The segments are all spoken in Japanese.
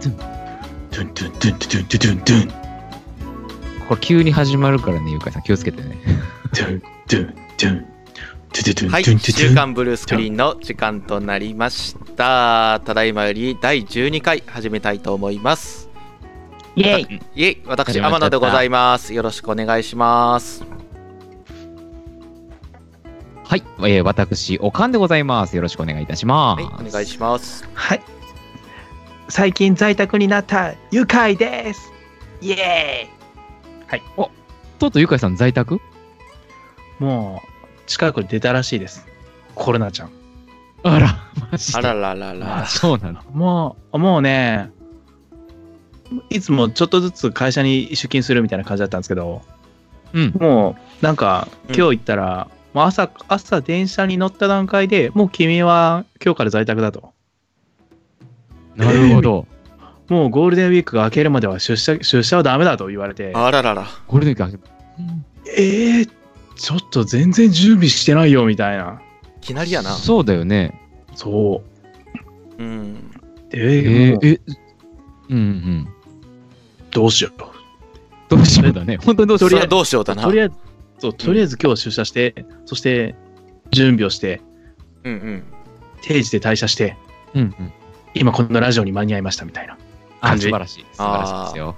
ドゥンドゥンドゥンドゥンドゥンドゥンドゥンこれ急に始まるからね、ゆかいさん気をつけてね。ドゥンドゥンドゥンドゥドゥドゥンはい、ドゥンドゥドゥン週刊ブルースクリーンの時間となりました。ただいまより第12回始めたいと思います。イェイいえ、私、始まっちゃった天野でございます。よろしくお願いします。はい、えー、私、おかんでございます。よろしくお願いいたします。はい、お願いします。はい最近在宅になった愉快ですイエとうとうゆかいさん在宅？ーイもう近くに出たらしいですコロナちゃんあら、マジで。あらららら。そうなの。もうもうねいつもちょっとずつ会社に出勤するみたいな感じだったんですけどうん。もうなんかうん今日行ったら、もう朝朝電車に乗った段階でもう君は今日から在宅だとなるほど。もうゴールデンウィークが明けるまでは出社出社はダメだと言われてあららら。ゴールデンウィークうんえー、ちょっと全然準備してないよみたいないきなりやな。そうだよね。そううん。ええーもうー、え、うんうん。どうしようどうしようだね。本当にどうしようそれはどうしようだな。とりあえずそうとりあえず今日出社して、そして準備をしてうんうん。定時で退社してうんうん。今このラジオに間に合いましたみたいなあ、感じ？素晴らしい。素晴らしいですよ。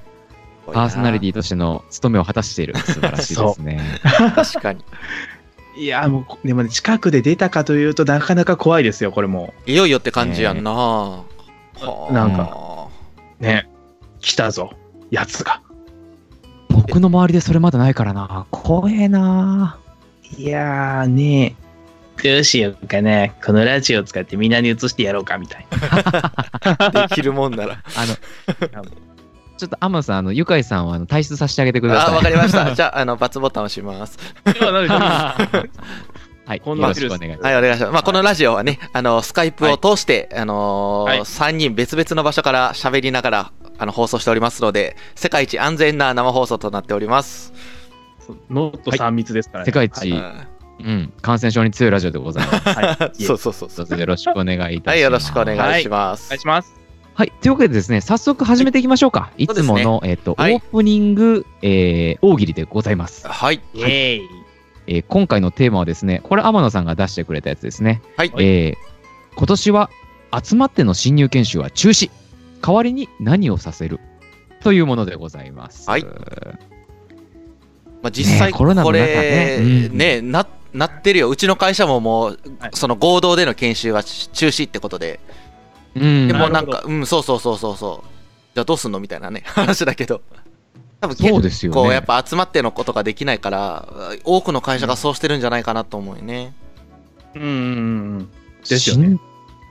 パパーソナリティとしての務めを果たしている。素晴らしいですね。ィ。確かに。いやもうでもね近くで出たかというとなかなか怖いですよこれもいよいよって感じやんな。はあなんか。ね来たぞやつが僕の周りでそれまだないからな。怖えないやーねどうしようかなこのラジオを使ってみんなに移してやろうかみたいな できるもんなら。あの、ちょっと天野さん、あの、ゆかいさんをあの退出させてあげてくだあ、さい。わかりました。じゃあ、あの、バツボタンを押します。はい、よこんなろしくお願いします。はい、お願いします。まあ、このラジオはね、あの、スカイプを通して、あのーはい3人別々の場所から喋りながら、あの、放送しておりますので、世界一安全な生放送となっております。ノー3密ですからね、世界一、ううん、感染症に強いラジオでございます。はい、んそうそうそうそう。よろしくお願いいたします。はい、よろしくお願いします。お願いしますはい。というわけでですね、早速始めていきましょうか。いつもの、えっ、と、はいオープニング、えー、大喜利でございます。はい。イエーイえー今回のテーマはですね、これ天野さんが出してくれたやつですね。はい。えー今年は集まっての新人研修は中止。代わりに何をさせるというものでございます。はいまあ、実際、ねコロナのこ中れ、ねねうんな、なってるよ。うちの会社ももう、はいその合同での研修は中止ってことで、うん。でもなんか、うん、そうそうそうそうそう。じゃあどうすんのみたいなね、話だけど。多分そうですよねこうやっぱ集まってのことができないから、多くの会社がそうしてるんじゃないかなと思うよね。うんうんうんですよね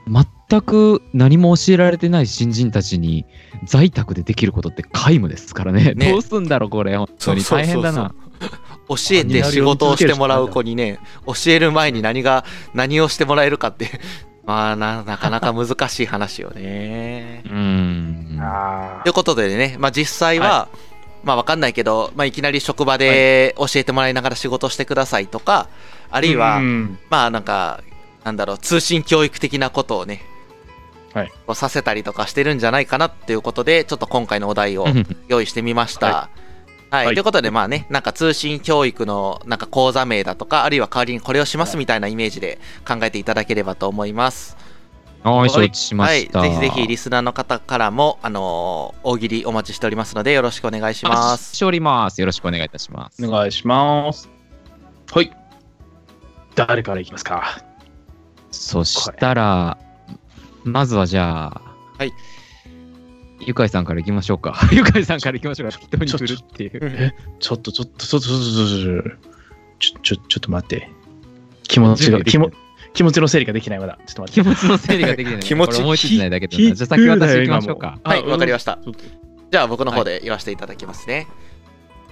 新全く何も教えられてない新人たちに在宅でできることって皆無ですからね。ねどうすんだろう、これ。本当にそうそうそうそう大変だな。教えて仕事をしてもらう子にね、教える前に何が、何をしてもらえるかって、まあな、なかなか難しい話よね。うん。あということでね、まあ実際は、まあわかんないけど、まあいきなり職場で教えてもらいながら仕事してくださいとか、ああるいは、うんまあなんか、なんだろう、通信教育的なことをね、はいさせたりとかしてるんじゃないかなっていうことで、ちょっと今回のお題を 用意してみました。ははい。はいということで、まあね、なんか通信教育のなんか講座名だとか、あるいは代わりにこれをしますみたいなイメージで考えていただければと思います。はい、はい承知しまはい。した。ぜひぜひリスナーの方からも、あのー大喜利お待ちしておりますので、よろしくお願いします。しております。よろしくお願いいたします。お願いしますはい誰からいきますか？そしたら、まずはじゃあ、はい。ゆかいさんからいきましょうか。ゆかいさんからいきましょうか。適当に振るっていう。ちょっとちょっとちょっとちょっとちょっとちょっとちょっと待って気持ちが気も気持ちの整理ができないまだちょっと待って気持ちの整理ができない。気持ち思いついてないだけで。じゃあ先私行きましょうか。はいわかりましたじゃあ僕の方で言わせていただきますね。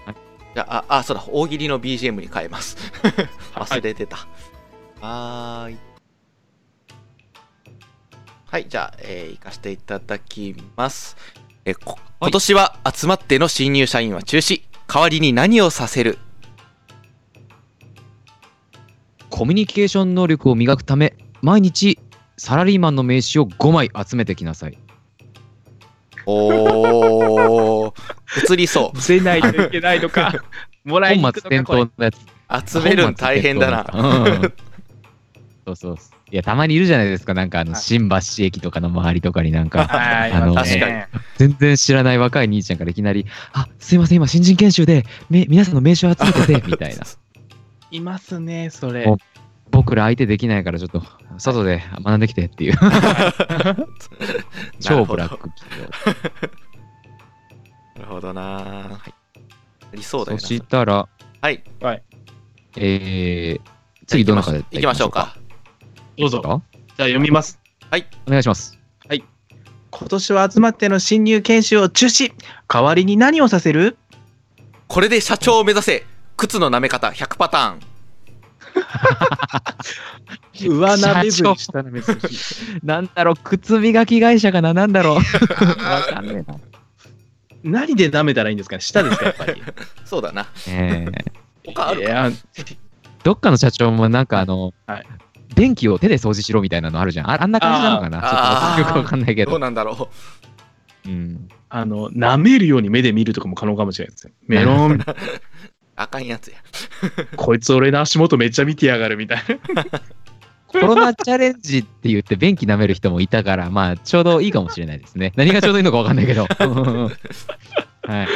はいじゃあ、あ、そうだ、大喜利の BGM に変えます。忘れてた。はーい。はい、じゃあ、えー、行かせていただきます。えーこ今年は集まっての新入社員は中止。代わりに何をさせる？コミュニケーション能力を磨くため、毎日サラリーマンの名刺を5枚集めてきなさい。おー、映りそう。見せないといけないのか。もらいに行く本末のかこれ転倒のやつ。集めるん大変だな。うん そうそう。いや、たまにいるじゃないですか。なんか、あの、はい新橋駅とかの周りとかになんか、はい、あのまあ確かね全然知らない若い兄ちゃんからいきなり、あ、すいません、今、新人研修で、め皆さんの名刺を集めてて、みたいな。いますね、それ。お僕ら相手できないから、ちょっと、外で学んできてっていう、超ブラック企業。なるほどな。はい。ありそうだそよな。したら、はい。えー、次どの中で行きましょうか。どうぞ。か。じゃあ読みます。お願いします。今年は集まっての新入研修を中止。代わりに何をさせる？これで社長を目指せ。靴の舐め方100パターン。上鍋部社長下鍋部なんだろう、靴磨き会社かななんだろう。わかんねえな。何で舐めたらいいんですかね？下ですか、やっぱり。そうだな。えー他あるかいや、どっかの社長もなんかあの、はい電気を手で掃除しろみたいなのあるじゃん。ああんな感じなのかな？ちょっとよくわかんないけどうど。なんだろうん、あの、舐めるように目で見るとかも可能かもしれないですよ。メロン、う。あかんやつや。こいつ俺の足元めっちゃ見てやがるみたいな。コロナチャレンジって言って便器舐める人もいたから、まあちょうどいいかもしれないですね。何がちょうどいいのかわかんないけど。は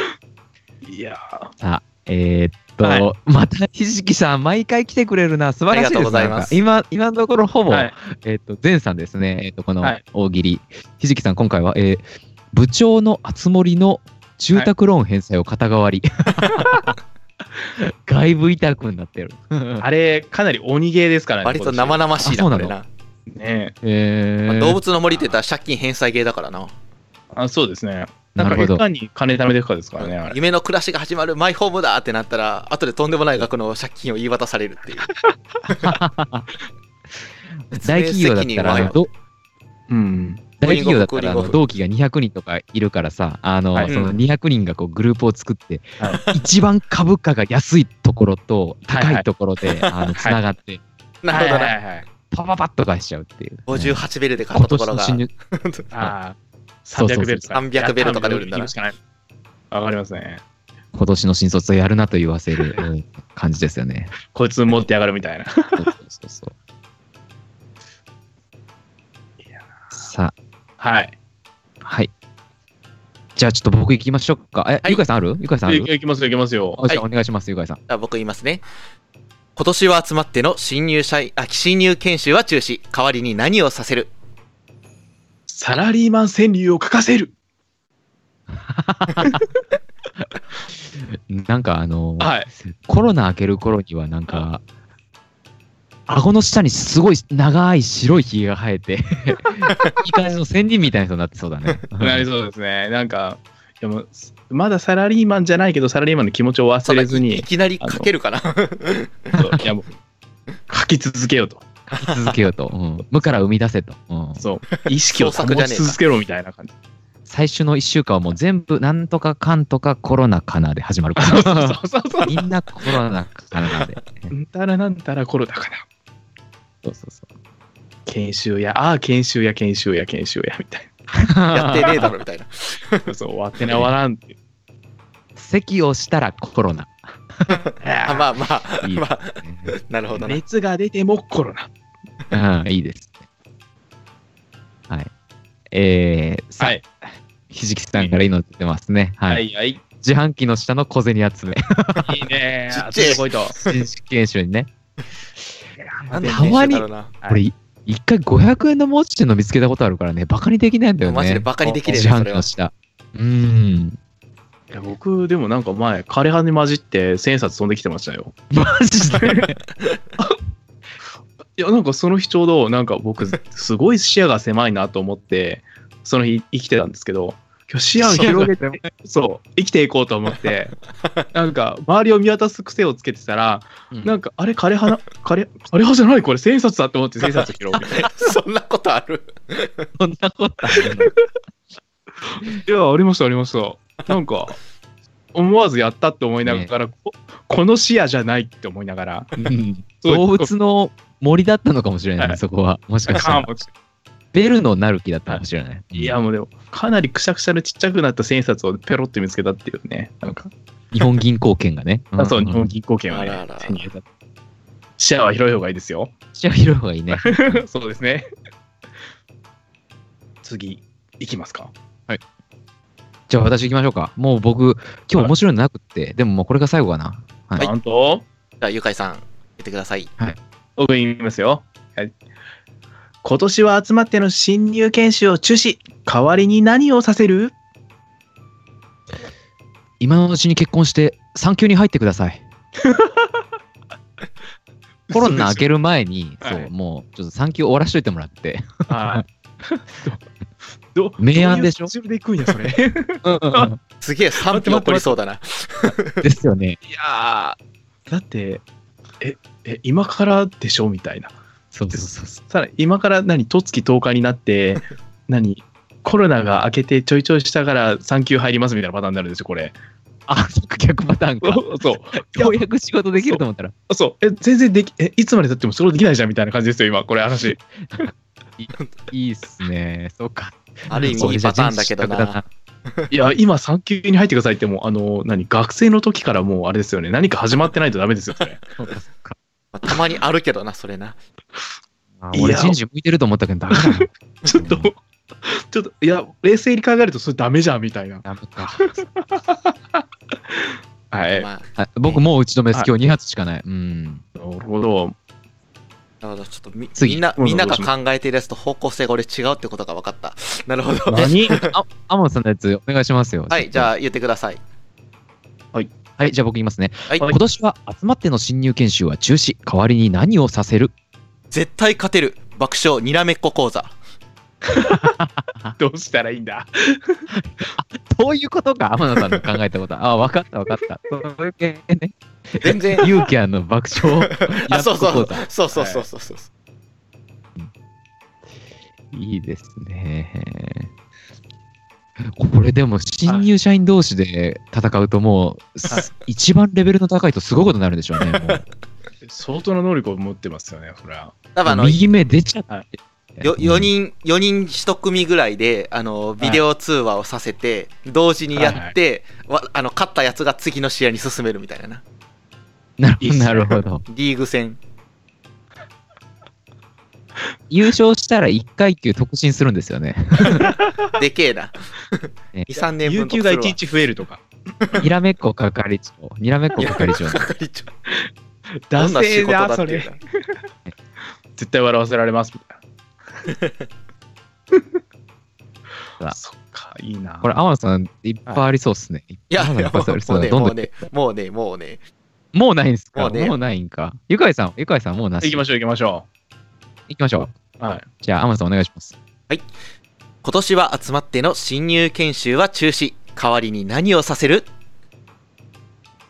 い。いやさあ、えーっと、はいまたひじきさん、毎回来てくれるな、素晴らしいですありがとうございます今、今のところほぼ、はい。えーっと、前さんですね、えーっと、このはい大喜利、ひじきさん、今回は、えー部長のあつ森の住宅ローン返済を肩代わり。外部委託になってる。あれ、かなり鬼ゲーですからね。割と生々しいな、あそうなの？な。ねえーまあ動物の森って言ったら借金返済ゲーだからな。あそうですね。なんか、なるほどいかに金貯めていくかですからね。夢の暮らしが始まるマイホームだってなったら、後でとんでもない額の借金を言い渡されるっていう。大企業だったらうん。大企業だったら同期が200人とかいるからさ、あの、はいその200人がこうグループを作って、は一番株価が安いところとはい高いところで、あのつながって、なるほどな。はいはいはい。パパパッと返しちゃうっていう。58ベルで買っ今たところが、年の300ベルとか。300ベルとかで売るんだなわかりますね。今年の新卒をやるなと言わせるうん感じですよね。こいつ持ってやがるみたいな。そうそうそうさはい。あ、はい。じゃあちょっと僕行きましょうか。え、はいゆかいさんある？ゆかいさんある？いいきますよ、いきますよ。お願いします、ゆかいさん。あ僕言いますね。今年は集まっての新入社員、あ、新入研修は中止。代わりに何をさせる？サラリーマン川柳を書かせる。なんかあの、はい。コロナ明ける頃にはなんか、顎の下にすごい長い白いひげが生えて、いい感じの仙人みたいな人になってそうだね。なりそうですね。なんか、でも、まだサラリーマンじゃないけど、サラリーマンの気持ちを忘れずいいに、きなり書けるかなそういやもう、書き続けようと。書き続けようと。うん無から生み出せと。うんそう。意識を保ち続けろみたいな感じ。最初の1週間はもう全部なんとかかんとかコロナかなで始まるか そうそうら。みんなコロナかなで。なんたらなんたらコロナかな。そうそうそう。研修や、ああ、研修や、研修や、研修や、みたい やってねえだろみたいな。な。そう、終わってね、終わらんっていう。咳をしたらコロナ。あまあまあ、いいまあ、なるほどな。熱が出てもコロナ。うん、いいですね。はい。えー、さあ、はい。ひじきさんからいいの出てますね。はい。はい、はい。自販機の下の小銭集め。いいね ちっちゃい。新式研修にね。たまにこれ、一回500円の持ちっていうの見つけたことあるからね、バカにできないんだよね。マジでバカにできねえ自販。機の下。うーん。いや僕、でもなんか前、枯葉に混じって千円札飛んできてましたよ。マジで？いや、なんかその日ちょうど、なんか僕、すごい視野が狭いなと思って、その日生きてたんですけど、今日視野を広げて、そう、生きていこうと思って、なんか周りを見渡す癖をつけてたら、うん。なんか、あれ、枯葉な、枯葉、枯葉じゃない？これ千円札だって思って千円札拾うみたいな。そんなことある？そんなことある。のいや、ありました、ありました。なんか、思わずやったって思いながら、ここの視野じゃないって思いながら、うん動物の森だったのかもしれないね、はいそこは。もしかしたら。ベルのなる気だったかもしれない。いや、もうでも、かなりくしゃくしゃでちっちゃくなった千円札をペロって見つけたっていうね。なんか、日本銀行券がね。あそう、ん日本銀行券はねあらあら、手に入れた。視野は広い方がいいですよ。じゃあ広い方がいいね。そうですね。次、いきますか。じゃあ私行きましょうか。もう僕、今日面白いのなくって、でももうこれが最後かな。はいなんと、じゃあ、ゆかいさん、言ってください。僕言いますよ。はい。今年は集まっての新入研修を中止。代わりに何をさせる？今のうちに結婚して産休に入ってください。コロナ明ける前に、はいそう、もうちょっと産休終わらしといてもらって。はい。どど明暗でしょ？どういうスケジュールで行くんや、それ。すげえ賛否起こりそうだな。ですよね。いやー、だって、え、え、今からでしょ？みたいな。そうそうそうそう。さら今から何、十月10日になって、何、コロナが明けてちょいちょいしたから産休入りますみたいなパターンになるんですよ、これ。あ、そっか、逆パターンか。そう。ようやく仕事できると思ったら。そう。え、全然でき、え、いつまで経ってもそれできないじゃんみたいな感じですよ、今、これ話。いいっすね。そうか。ある意味いいパターンだけどな。いや、今、産休に入ってくださいってもう、あの、何、学生の時からもう、あれですよね、何か始まってないとダメですよ、それ。そうか、そうか。まあたまにあるけどな、それな。いやあ俺、人事向いてると思ったけど、ダメだな。ちょっと、ちょっと、いや、冷静に考えると、それダメじゃん、みたいな。ダメか。はい。まあ、はい僕もう打ち止めです。はい今日2発しかない。うん。なるほど。なるほど、ちょっとみ次みんな、みんなが考えてるやつと方向性が俺違うってことが分かった。なるほど。何？あ、アモンさんのやつお願いしますよ。はい、じゃあ。あ言ってください。はい、じゃあ僕言いますね。はい今年は集まっての新入研修は中止。代わりに何をさせる？絶対勝てる爆笑にらめっこ講座。どうしたらいいんだ？そういうことか、天野さんの考えたこと。あ、分かった分かった。そういう系ね。全然。ユーキャンの爆笑。あ、そうそうそうそうそうそうそう。いいですね。これでも新入社員同士で戦うともう、すはい一番レベルの高いとすごいことになるでしょうね。も う相当な能力を持ってますよね、それは。多分あの、右目出ちゃって。よ4人、4人1組ぐらいで、あの、ビデオ通話をさせて、同時にやって、わあの、勝ったやつが次の試合に進めるみたいなな。なるほど。リーグ戦。優勝したら1階級特進するんですよね。でけえな。ね2、3年有分給が1日増えるとか。にらめっこ係長。にらめっこ係長。係長。ダどんな仕事だっていうれ。絶対笑わせられます、みたいな。そっか、いいな。これ、天野さん、いっぱいありそうっすね。いいや、いっぱいありそうもうね、もうね、もうね、もうね。もうないんすか？もうねもうないんか？ゆかいさん、ゆかいさん、もうなし？行きましょう、行きましょ行きましょう。う。はい。じゃあ、天野さん、お願いします。今年は集まっての新入研修は中止。代わりに何をさせる？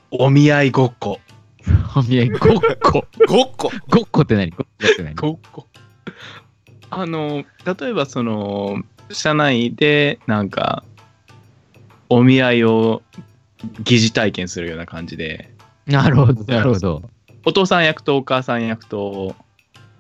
お見合いごっこ。お見合い、ごっこ。ごっこ。ごっこって何？ごっこって何？ごっこ。あの、例えばその、社内でなんか、お見合いを疑似体験するような感じで、なるほど、なるほど。お父さん役とお母さん役と、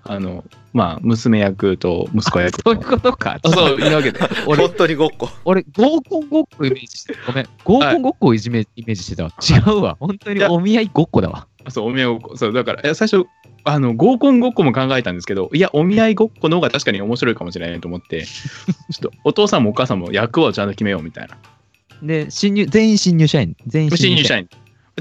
あの、まあ、娘役と息子役と。そういうことか。あそう、いるわけで。俺本、当にごっこ。俺、合コンごっこイメージしてた。ごめん。合コンごっこをいじめ、イメージしてたわ。違うわ。本当にお見合いごっこだわ。そう、お見合いごっこ。そう、だから、いや最初、あの、合コンごっこも考えたんですけど、いや、お見合いごっこの方が確かに面白いかもしれないと思って、ちょっと、お父さんもお母さんも役をちゃんと決めようみたいな。で、新入、全員新入社員。全員新入社員。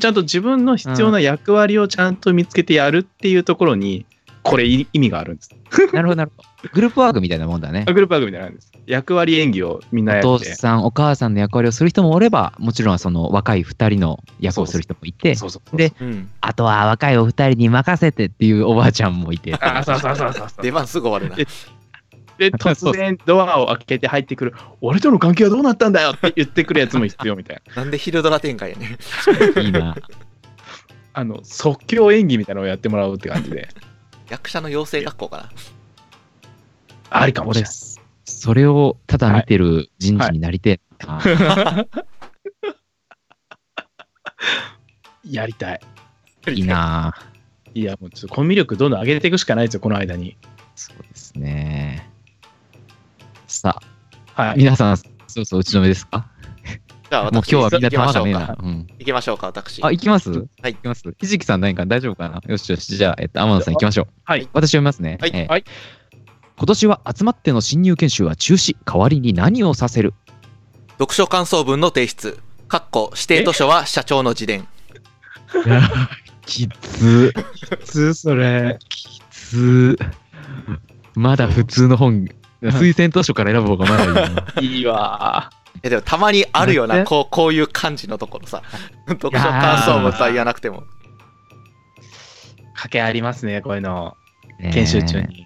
ちゃんと自分の必要な役割をちゃんと見つけてやるっていうところに、これい意味があるんです。なるほど、なるほど。グループワークみたいなもんだね。グループワークみたいなんです。役割演技をみんなやお父って。さん、お母さんの役割をする人もおれば、もちろんその若い二人の役をする人もいて、そうそうそう。で、うん。あとは若いお二人に任せてっていうおばあちゃんもいて。あ、そうそうそうそうそう。出番すぐ終わるな。で、突然ドアを開けて入ってくる、俺との関係はどうなったんだよって言ってくるやつも必要みたいな。なんで昼ドラ展開やね。いいな。あの、即興演技みたいなのをやってもらうって感じで、役者の養成学校かな。ありかもしれ俺ない。、それをただ見てる人事になりて。やりたい。いいな。いや、もうちょっとコミュ力どんどん上げていくしかないですよ、この間に。そうですね。さあ、はい。皆さん、そうそう打ち止めですか？じゃあ もう今日はみんな行きましょうか玉がねえな。。うん。行きましょうか、私。あ、行きます？はい行きます？ひじきさん何か大丈夫かな？よしよし。じゃあ、えっと、天野さん行きましょう。はい。私読みますね。はいえーはい今年は集まっての新入研修は中止。代わりに何をさせる？読書感想文の提出。かっこ指定図書は社長の自伝。きつー。普通それ。きつー。まだ普通の本、推薦図書から選ぶ方がまだいいな。いいわえ、でもたまにあるよな、こう、こういう感じのところさ。読書感想文とは言わなくても。ー。賭けありますね、こういうの。研修中に。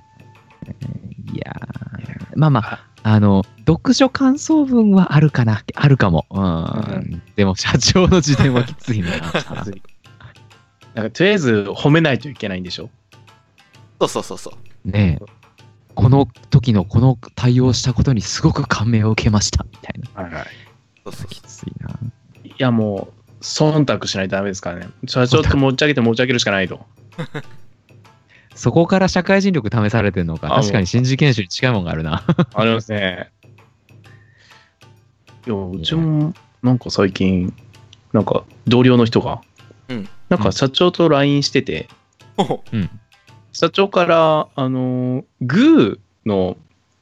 いやーまあまあ、あの、読書感想文はあるかな。あるかも。うん。でも、社長の自伝はきついな。なんかとりあえず褒めないといけないんでしょ？そうそうそうそう。ねえ。この時のこの対応したことにすごく感銘を受けました。みたいな。はいはい。そうそうきついな。いやもう、忖度しないとダメですからね。社長と持ち上げて持ち上げるしかないと。そこから社会人力試されてるのか。あ確かに新次研修に近いもんがあるな。ありますね。いや、うちも、なんか最近、なんか同僚の人が、うんなんか社長と LINE してて、おうん。社長から、あの、グーの、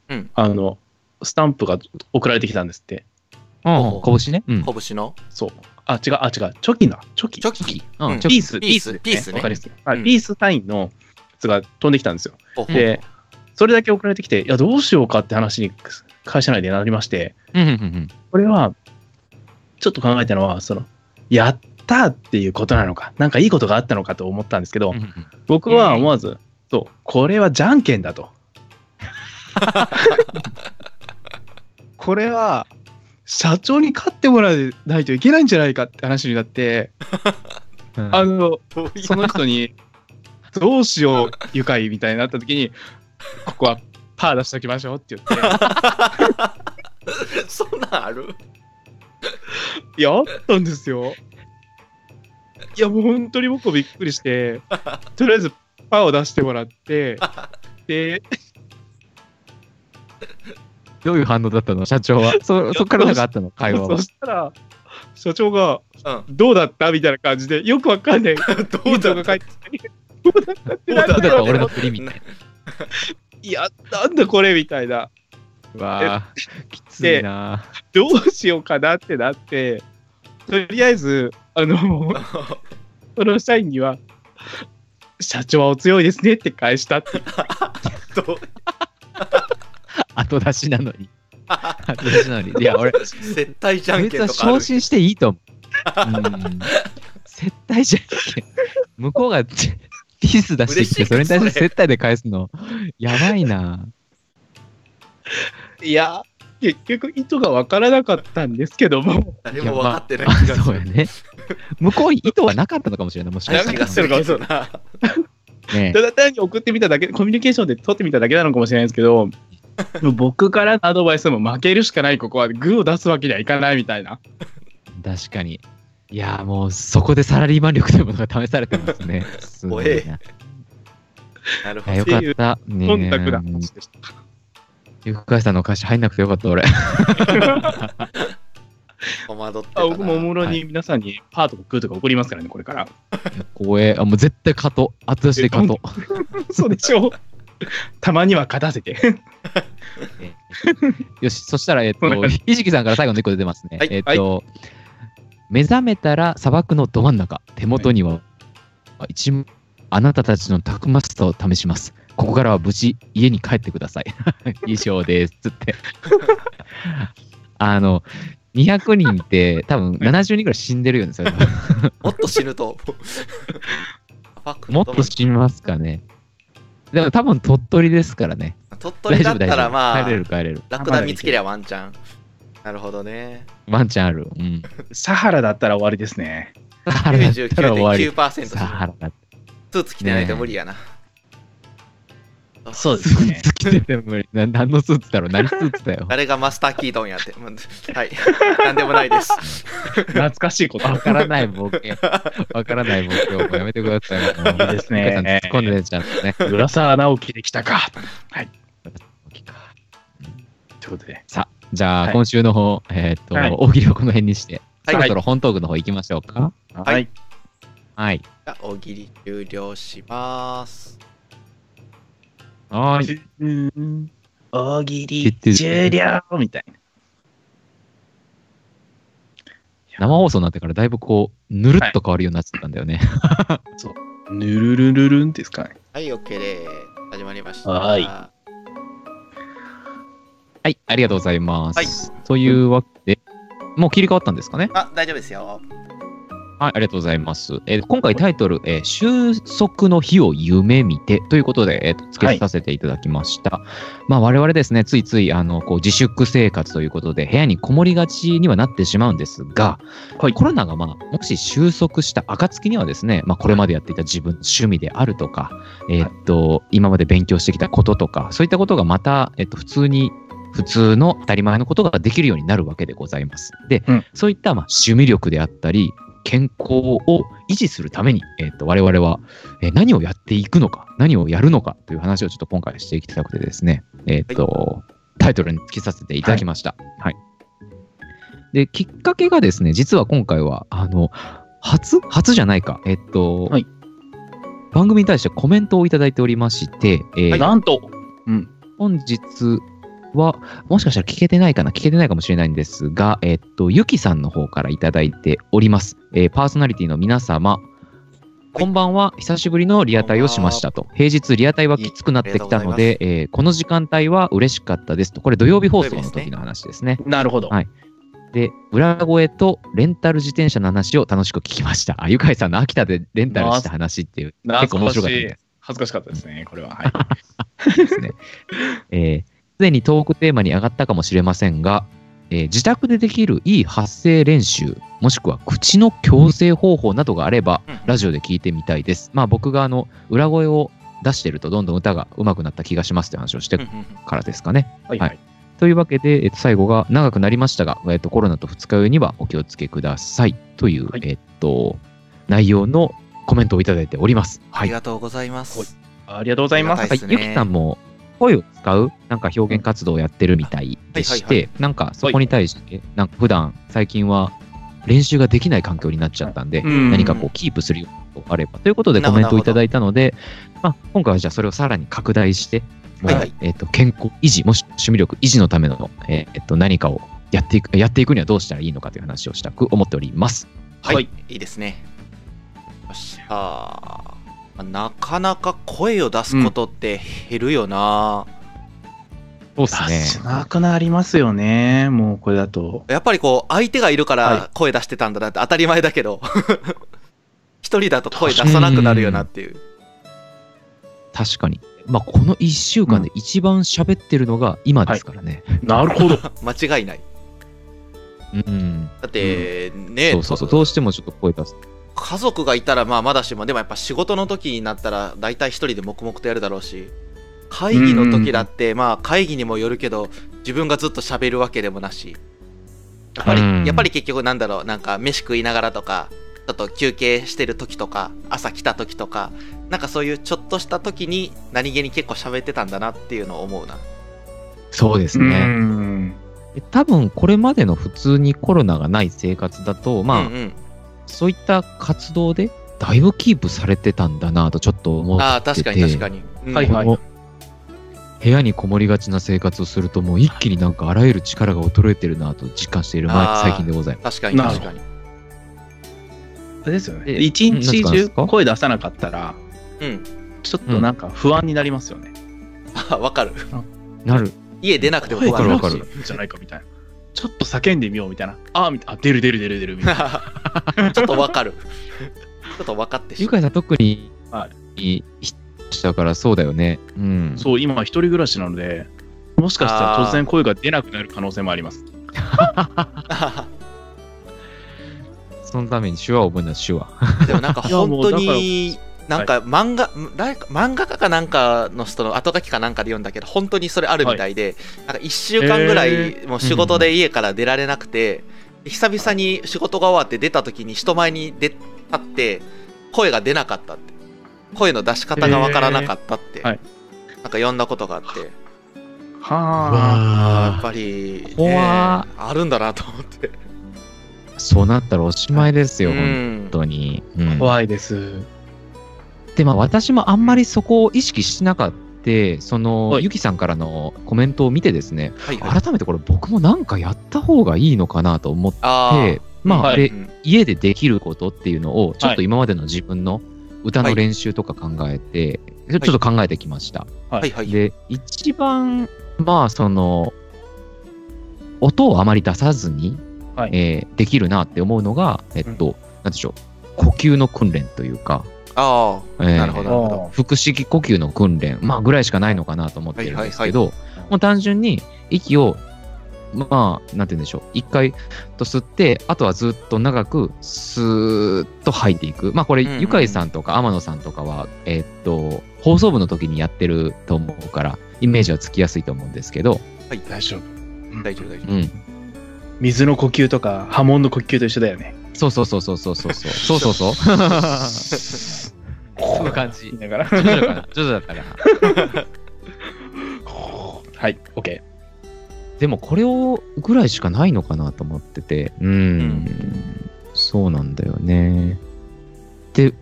うんあの、スタンプが送られてきたんですって。うん。拳ね。うん。拳の？そう。あ、違う、あ、違う、チョキだ。チョキ。チョキ。うんうんチョキピース、ピースピースねわかりやすピース単位のやつが飛んできたんですよ。で、それだけ送られてきて、いや、どうしようかって話に会社内でなりまして、うんうんうんこれは、ちょっと考えたのは、その、やったっていうことなのか、なんかいいことがあったのかと思ったんですけど、うんうん。僕は思わず、そう、これはじゃんけんだと。これは、社長に勝ってもらわないといけないんじゃないかって話になって、うんあの、その人に、どうしよう、愉快みたいになった時に、ここはパー出しておきましょうって言って、そんなんある？やったんですよ。いや、もう本当に僕もびっくりして、とりあえずパーを出してもらって、で、どういう反応だったの？社長は？そ、そっからなんかあったの？会話は？そ。したら、社長が、うん。どうだった？みたいな感じで、よくわかんない。どどうだってきて、どうだった？ってなどうだった？俺のっ振りみたいいや、なんだこれ？みたいな。わあ、きついな。どうしようかなってなって、とりあえず、あの、その社員には、社長はお強いですねって返したって。どう？後出しなのに。後出しなのに。いや、俺、絶対じゃんけんとかある昇進していいと思う。うん。接待じゃんけん。向こうがピース出してきて、それに対して接待で返すの、やばいな。いや、結局意図がわからなかったんですけども、誰も分かってないまあ気がする。そうやね。向こうに意図はなかったのかもしれない。もしかなしたら気がするかもしれない。ね ただ単に送ってみただけ、コミュニケーションで取ってみただけなのかもしれないですけど、僕からのアドバイスも負けるしかない、ここはグーを出すわけにはいかないみたいな。確かに。いやーもうそこでサラリーマン力というものが試されてますね。すごいな。なるほどよ。かった。ね忖度な話でした。ゆくかいさんの歌詞入んなくてよかった、俺。戸惑ってたな。あ僕もおもろに皆さんにパーとかグーとか送りますからね、これから。光栄。あ、もう絶対勝とう。後出しで勝とう。そうでしょう。たまには勝たせて。よし、そしたら、えっと、ひじきさんから最後の1個出てますね。はいえっと、目覚めたら砂漠のど真ん中、手元には、一あなたたちのたくましさを試します。ここからは無事家に帰ってください。以上です。つって。あの、200人って多分70人ぐらい死んでるよね、それ。もっと死ぬと。もっと死にますかね。でも多分鳥取ですからね。鳥取だったらま帰れるあ、帰れる。ラクダ見つけりゃワンチャン。なるほどね。ワンチャンある。うん。サハラだったら終わりですね。サハラだったら終わり。99.9%サハラだったスーツ着てないと無理やな。そうスーツ着てても無理。な何のスーツだろう？何スーツだよ？誰がマスターキートンやって。うんはい。なんでもないです。懐かしいこと。わからないボケ。わからないボケをもうやめてください。いいですね突っ込んでちゃんとね。浦沢直樹できたか。ボケかとということで。さあ、じゃあ、はい今週の方、えーっと、はい大喜利をこの辺にして、はいそろそろ本トークの方行きましょうか。はいはい。はい。じゃあ大喜利終了します。はい。うん大喜利終了みたいな。生放送になってからだいぶこう、ぬるっと変わるようになってたんだよね。ぬるるるるんですかね。はい、OK です。始まりました。はいはい、ありがとうございます。はいというわけで、もう切り替わったんですかね？あ、大丈夫ですよ。はい、ありがとうございます。えー今回タイトル、えー収束の日を夢見てということで、えーと付けさせていただきました。まあ我々ですね、ついついあのこう自粛生活ということで部屋にこもりがちにはなってしまうんですが、はいコロナがまあもし収束した暁にはですね、まあこれまでやっていた自分の趣味であるとか、えーっと、今まで勉強してきたこととか、そういったことがまた、えっと、普通に普通の当たり前のことができるようになるわけでございます。で、うんそういったまあ趣味力であったり、健康を維持するために、えっと、我々は、えー何をやっていくのか、何をやるのかという話をちょっと今回していきたくてですね、えっと、タイトルにつけさせていただきました。はい。で、きっかけがですね、実は今回は、あの、初初じゃないか、えっと、はい番組に対してコメントをいただいておりまして、えーなんと、うん。本日は、もしかしたら聞けてないかな聞けてないかもしれないんですが、えっと、ゆきさんの方からいただいております。えーパーソナリティの皆様、こんばんは。久しぶりのリアタイをしましたと。平日リアタイはきつくなってきたので、えーこの時間帯は嬉しかったですと。これ土曜日放送の時の話ですね。なるほど。はいで、裏声とレンタル自転車の話を楽しく聞きました。あ、ゆかいさんの秋田でレンタルした話っていう、結構面白かったです。恥ずかしかったですね、これは。はい。ですね。えーすでにトークテーマに上がったかもしれませんが、えー自宅でできるいい発声練習、もしくは口の矯正方法などがあれば、うんラジオで聞いてみたいです。まあ僕があの、裏声を出してるとどんどん歌が上手くなった気がしますって話をしてからですかね。はいはいというわけで、えっと、最後が長くなりましたが、えっと、コロナと二日酔いにはお気をつけくださいという、はいえっと、内容のコメントをいただいております。はい。ありがとうございます。ありがとうございます。はいゆきさんも声を使うなんか表現活動をやってるみたいでして、はいはいなんかそこに対して、なんか普段最近は練習ができない環境になっちゃったんで、うん何かこうキープするようなことがあればということでコメントをいただいたので、まあ、今回はじゃあそれをさらに拡大して、はいはいえっと健康維持、もしくは趣味力維持のための、えーと何かをやっていくやっていくにはどうしたらいいのかという話をしたく思っております。はい、はいい、いですね。よし。あーなかなか声を出すことって減るよな、そうですね。しなくなりますよね、もうこれだと。やっぱりこう、相手がいるかはら声出してたんだなって当たり前だけど、一人だと声出さなくなるよなっていう。確かに。まあ、この1週間で一番喋ってるのが今ですからね。なるほど。間違いない。うん。だって、ねそうそうそう。どうしてもちょっと声出す。家族がいたらまあまだしもでもやっぱ仕事の時になったら大体一人で黙々とやるだろうし会議の時だってまあ会議にもよるけど自分がずっと喋るわけでもなし。やっぱりうん。やっぱり結局なんだろうなんか飯食いながらとかちょっと休憩してる時とか朝来た時とかなんかそういうちょっとした時に何気に結構喋ってたんだなっていうのを思うな。そうですうね。ん多分これまでの普通にコロナがない生活だと、まあ、うんうん、そういった活動でだいぶキープされてたんだなとちょっと思ってて。ああ確かに確かに、うんはいはい部屋にこもりがちな生活をすると、もう一気になんかあらゆる力が衰えてるなと実感している最近でございます。確かに確かにあれですよね。え一日うんなん中声出さなかったら、うんちょっとなんか不安になりますよね。あ わかるなる。家出なくても声不安だしわかるわかじゃないかみたいな。ちょっと叫んでみようみたいな。あ、みたいなあ出る出る出る出るみたいな。ちょっとわかる。ちょっと分かってしまう。ゆかいさん特に、はいだからそうだよね。うん。そう、今一人暮らしなので、もしかしたら突然声が出なくなる可能性もあります。そのために手話を覚えるのは手話。でもなんか本当に、なんか漫画、誰か漫画家かなんかの人の後書きかなんかで読んだけど、本当にそれあるみたいで、なんか1週間ぐらへいもう仕事で家から出られなくて、久々に仕事が終わって出た時に人前に出立って、声が出なかったって。声の出し方がわからなかったって、はいなんか読んだことがあって、はやっぱり、ね、怖あるんだなと思って。そうなったらおしまいですよ、う本ん当に。うんあ。怖いです。で、まあ私もあんまりそこを意識しなかった、その、はい。ゆきさんからのコメントを見てですね、はい。はい。改めてこれ僕もなんかやった方がいいのかなと思って、あまあ、はい。家でできることっていうのを、ちょっはいと今までの自分の歌の練習とか考えて、ちょっと考えてきました。あ、はい。はい。で、一番、まあ、その、音をあまり出さずに、はい。えーできるなって思うのが、えっと、なんでしょう、呼吸の訓練というか、ああ、えーなるほど、なるほど。腹式呼吸の訓練、まあ、ぐらいしかないのかなと思ってるんですけど、もう単純に息を、まあ、なんて言うんでしょう、一回と吸って、あとはずっと長くスーッと吐いていく。まあ、これ、うんうんゆかいさんとか天野さんとかは、えーっと、放送部の時にやってると思うから、イメージはつきやすいと思うんですけど、はい、大丈夫。大丈夫、大丈うん。水の呼吸とか波紋の呼吸と一緒だよね。そうそうそうそうそうそうそう。そうそう そう。そんな感じ言い。ながら。徐々かな徐々だったかな。はい、OK。でもこれをぐらいしかないのかなと思ってて、うーん、そうなんだよね。で、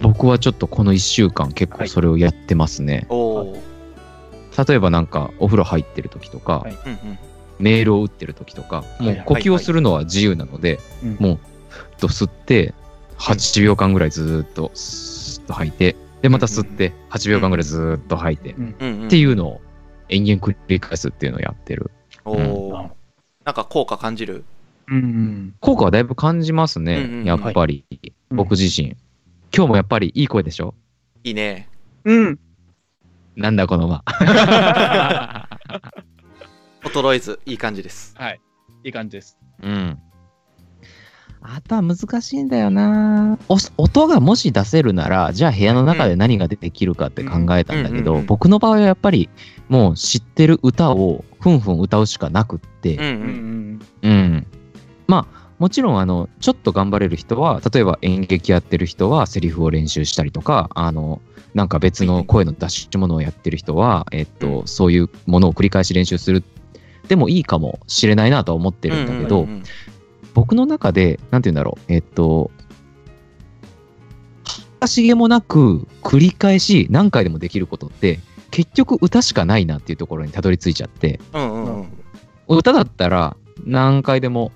僕はちょっとこの1週間結構それをやってますね。夫。おお。例えばなんかお風呂入ってる時とか、はいうんうん。メールを打ってる時とか、もはいう呼吸をするのは自由なので、うんもう、ふっと吸って、8秒間ぐらいずーっとスーッと吐いて、で、また吸って、8秒間ぐらいずーっと吐いて、っうんうん。ていうのを延々繰り返すっていうのをやってる。おお。なんか効果感じる？うん。効果はだいぶ感じますね、うんうんうんやっぱり、うん僕自身。今日もやっぱりいい声でしょ？いいね。うん。なんだこの間。衰えず、いい感じです。はい。いい感じです。うん。あとは難しいんだよなお音がもし出せるなら、じゃあ部屋の中で何ができるかって考えたんだけど、僕の場合はやっぱりもう知ってる歌をふんふん歌うしかなくって、うんう。うんん。うん。まあ、もちろん、あの、ちょっと頑張れる人は、例えば演劇やってる人は、セリフを練習したりとか、あの、なんか別の声の出し物をやってる人は、えっと、うんそういうものを繰り返し練習する。でもいいかもしれないなとは思ってるんだけど、僕の中で、なんて言うんだろう、えっと、かしげもなく繰り返し何回でもできることって、結局歌しかないなっていうところにたどり着いちゃって、うんうんうん。歌だったら何回でも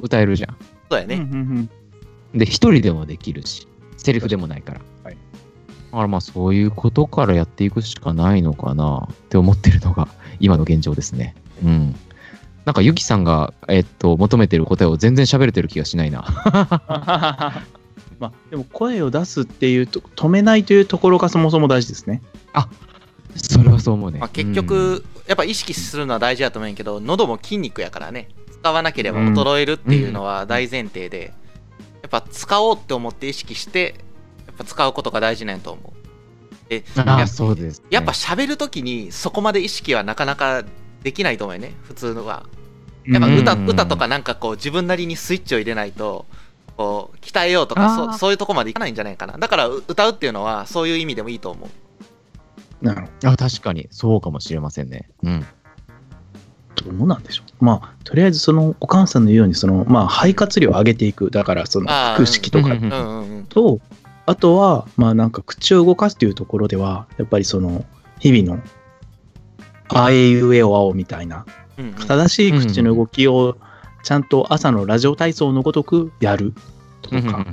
歌えるじゃん。そうやね。で、一人でもできるし、セリフでもないから。はいだからまあそういうことからやっていくしかないのかなって思ってるのが今の現状ですね。うん。なんかユキさんが、えっと、求めてる答えを全然喋れてる気がしないな。まあ、でも声を出すっていうと、止めないというところがそもそも大事ですね。それはそう思うね。まあ、結局、やっぱ意識するのは大事だと思うんやけど、喉も筋肉やからね。使わなければ衰えるっていうのは大前提で、やっぱ使おうって思って意識して、やっぱ使うことが大事なんやと思う。で、うん、ああ、やそうです、ね。やっぱ喋るときにそこまで意識はなかなかできないと思うよね、普通のは。やっぱ歌,、うん歌とかなんかこう自分なりにスイッチを入れないと、こう鍛えようとかそそういうとこまでいかないんじゃないかな。だからう歌うっていうのはそういう意味でもいいと思う。なるほど。あ確かに、そうかもしれませんね。うん。どうなんでしょう。まあ、とりあえず、その、お母さんの言うように、その、まあ、肺活量を上げていく。だから、その、腹式とか。と、あとは、まあ、なんか、口を動かすというところでは、やっぱりその、日々の、あえいうえおあおみたいな、うんうん正しい口の動きを、ちゃんと朝のラジオ体操のごとくやるとか、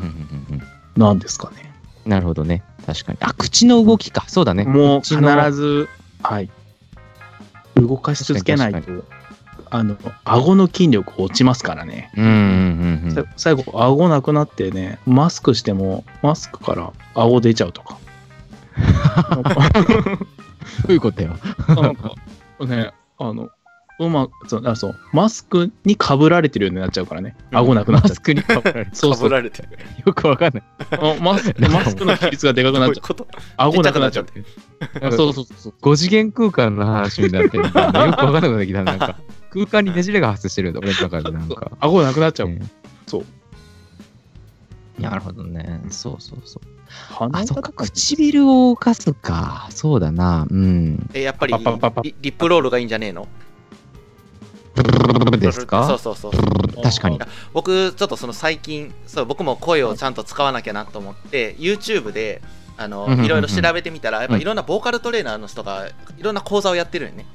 なんですかね。なるほどね。確かに。あ、口の動きか。そうだね。もう必ず、はい。動かし続けない確と、あの、顎の筋力落ちますからね。うんうんうんうん。さ最後、顎なくなってね、マスクしても、マスクから顎出ちゃうとか どういうことよ。なんかね、あの、うまく、そう、あそうマスクにかぶられてるようになっちゃうからね。顎なくなっちゃう。マスクにかぶられる。そうそられてる。よくわかんない。あマス マスクの比率がでかくなっちゃう。顎なくなっちゃっあそうそうそうそう。5次元空間の話になってるよよくわかんなくなってきた。なんか、空間にねじれが発生してるんだ、俺の中でなんか。顎なくなっちゃう。うんそう。なるほどね。そうそうそう。あ、そっか、鼻歌とか唇を動かすか。そうだな。うん。えやっぱりリリップロールがいいんじゃねえの？ですそうかそうそう確かに。僕ちょっとその最近そう僕も声をちゃんと使わなきゃなと思って YouTube であのいろいろ調べてみたらやっぱいろんなボーカルトレーナーの人がいろんな講座をやってるよね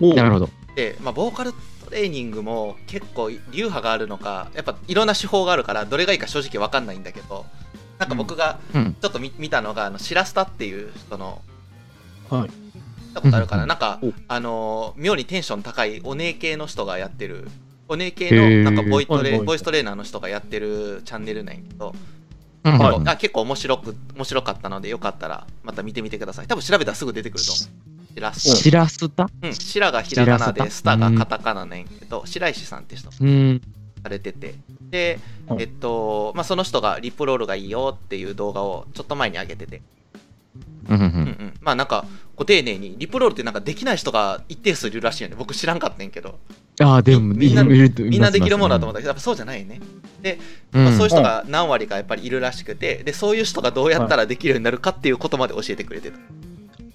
おなるほど。で、まあ、ボーカルトレーニングも結構流派があるのかやっぱいろんな手法があるからどれがいいか正直わかんないんだけどなんか僕がうん。ちょっと見見たのがあのシラスタっていう人のはい。見たことあるかうなんなんかお。あのー妙にテンション高いお姉系の人がやってる。お姉系のなんかボイトレボイストレーナーの人がやってるチャンネルなんやけど、うんはい。あ結構面白く面白かったのでよかったらまた見てみてください。多分調べたらすぐ出てくると思う。シラスしらすたうん、シラがひらがなシラスタでスタがカタカナなんやけど白石さんって人。うん。されてて。ではいえっとまあその人がリップロールがいいよっていう動画をちょっと前に上げてて。うんうんううんうん。ん、まあなんかご丁寧にリプロールってなんかできない人が一定数いるらしいよね。僕知らんかったんやけど。ああ、でも、みんなみんなできるものだと思っったけどやっぱそうじゃないよね。で、うん。まあ、そういう人が何割かやっぱりいるらしくてでそういう人がどうやったらできるようになるかっていうことまで教えてくれてた、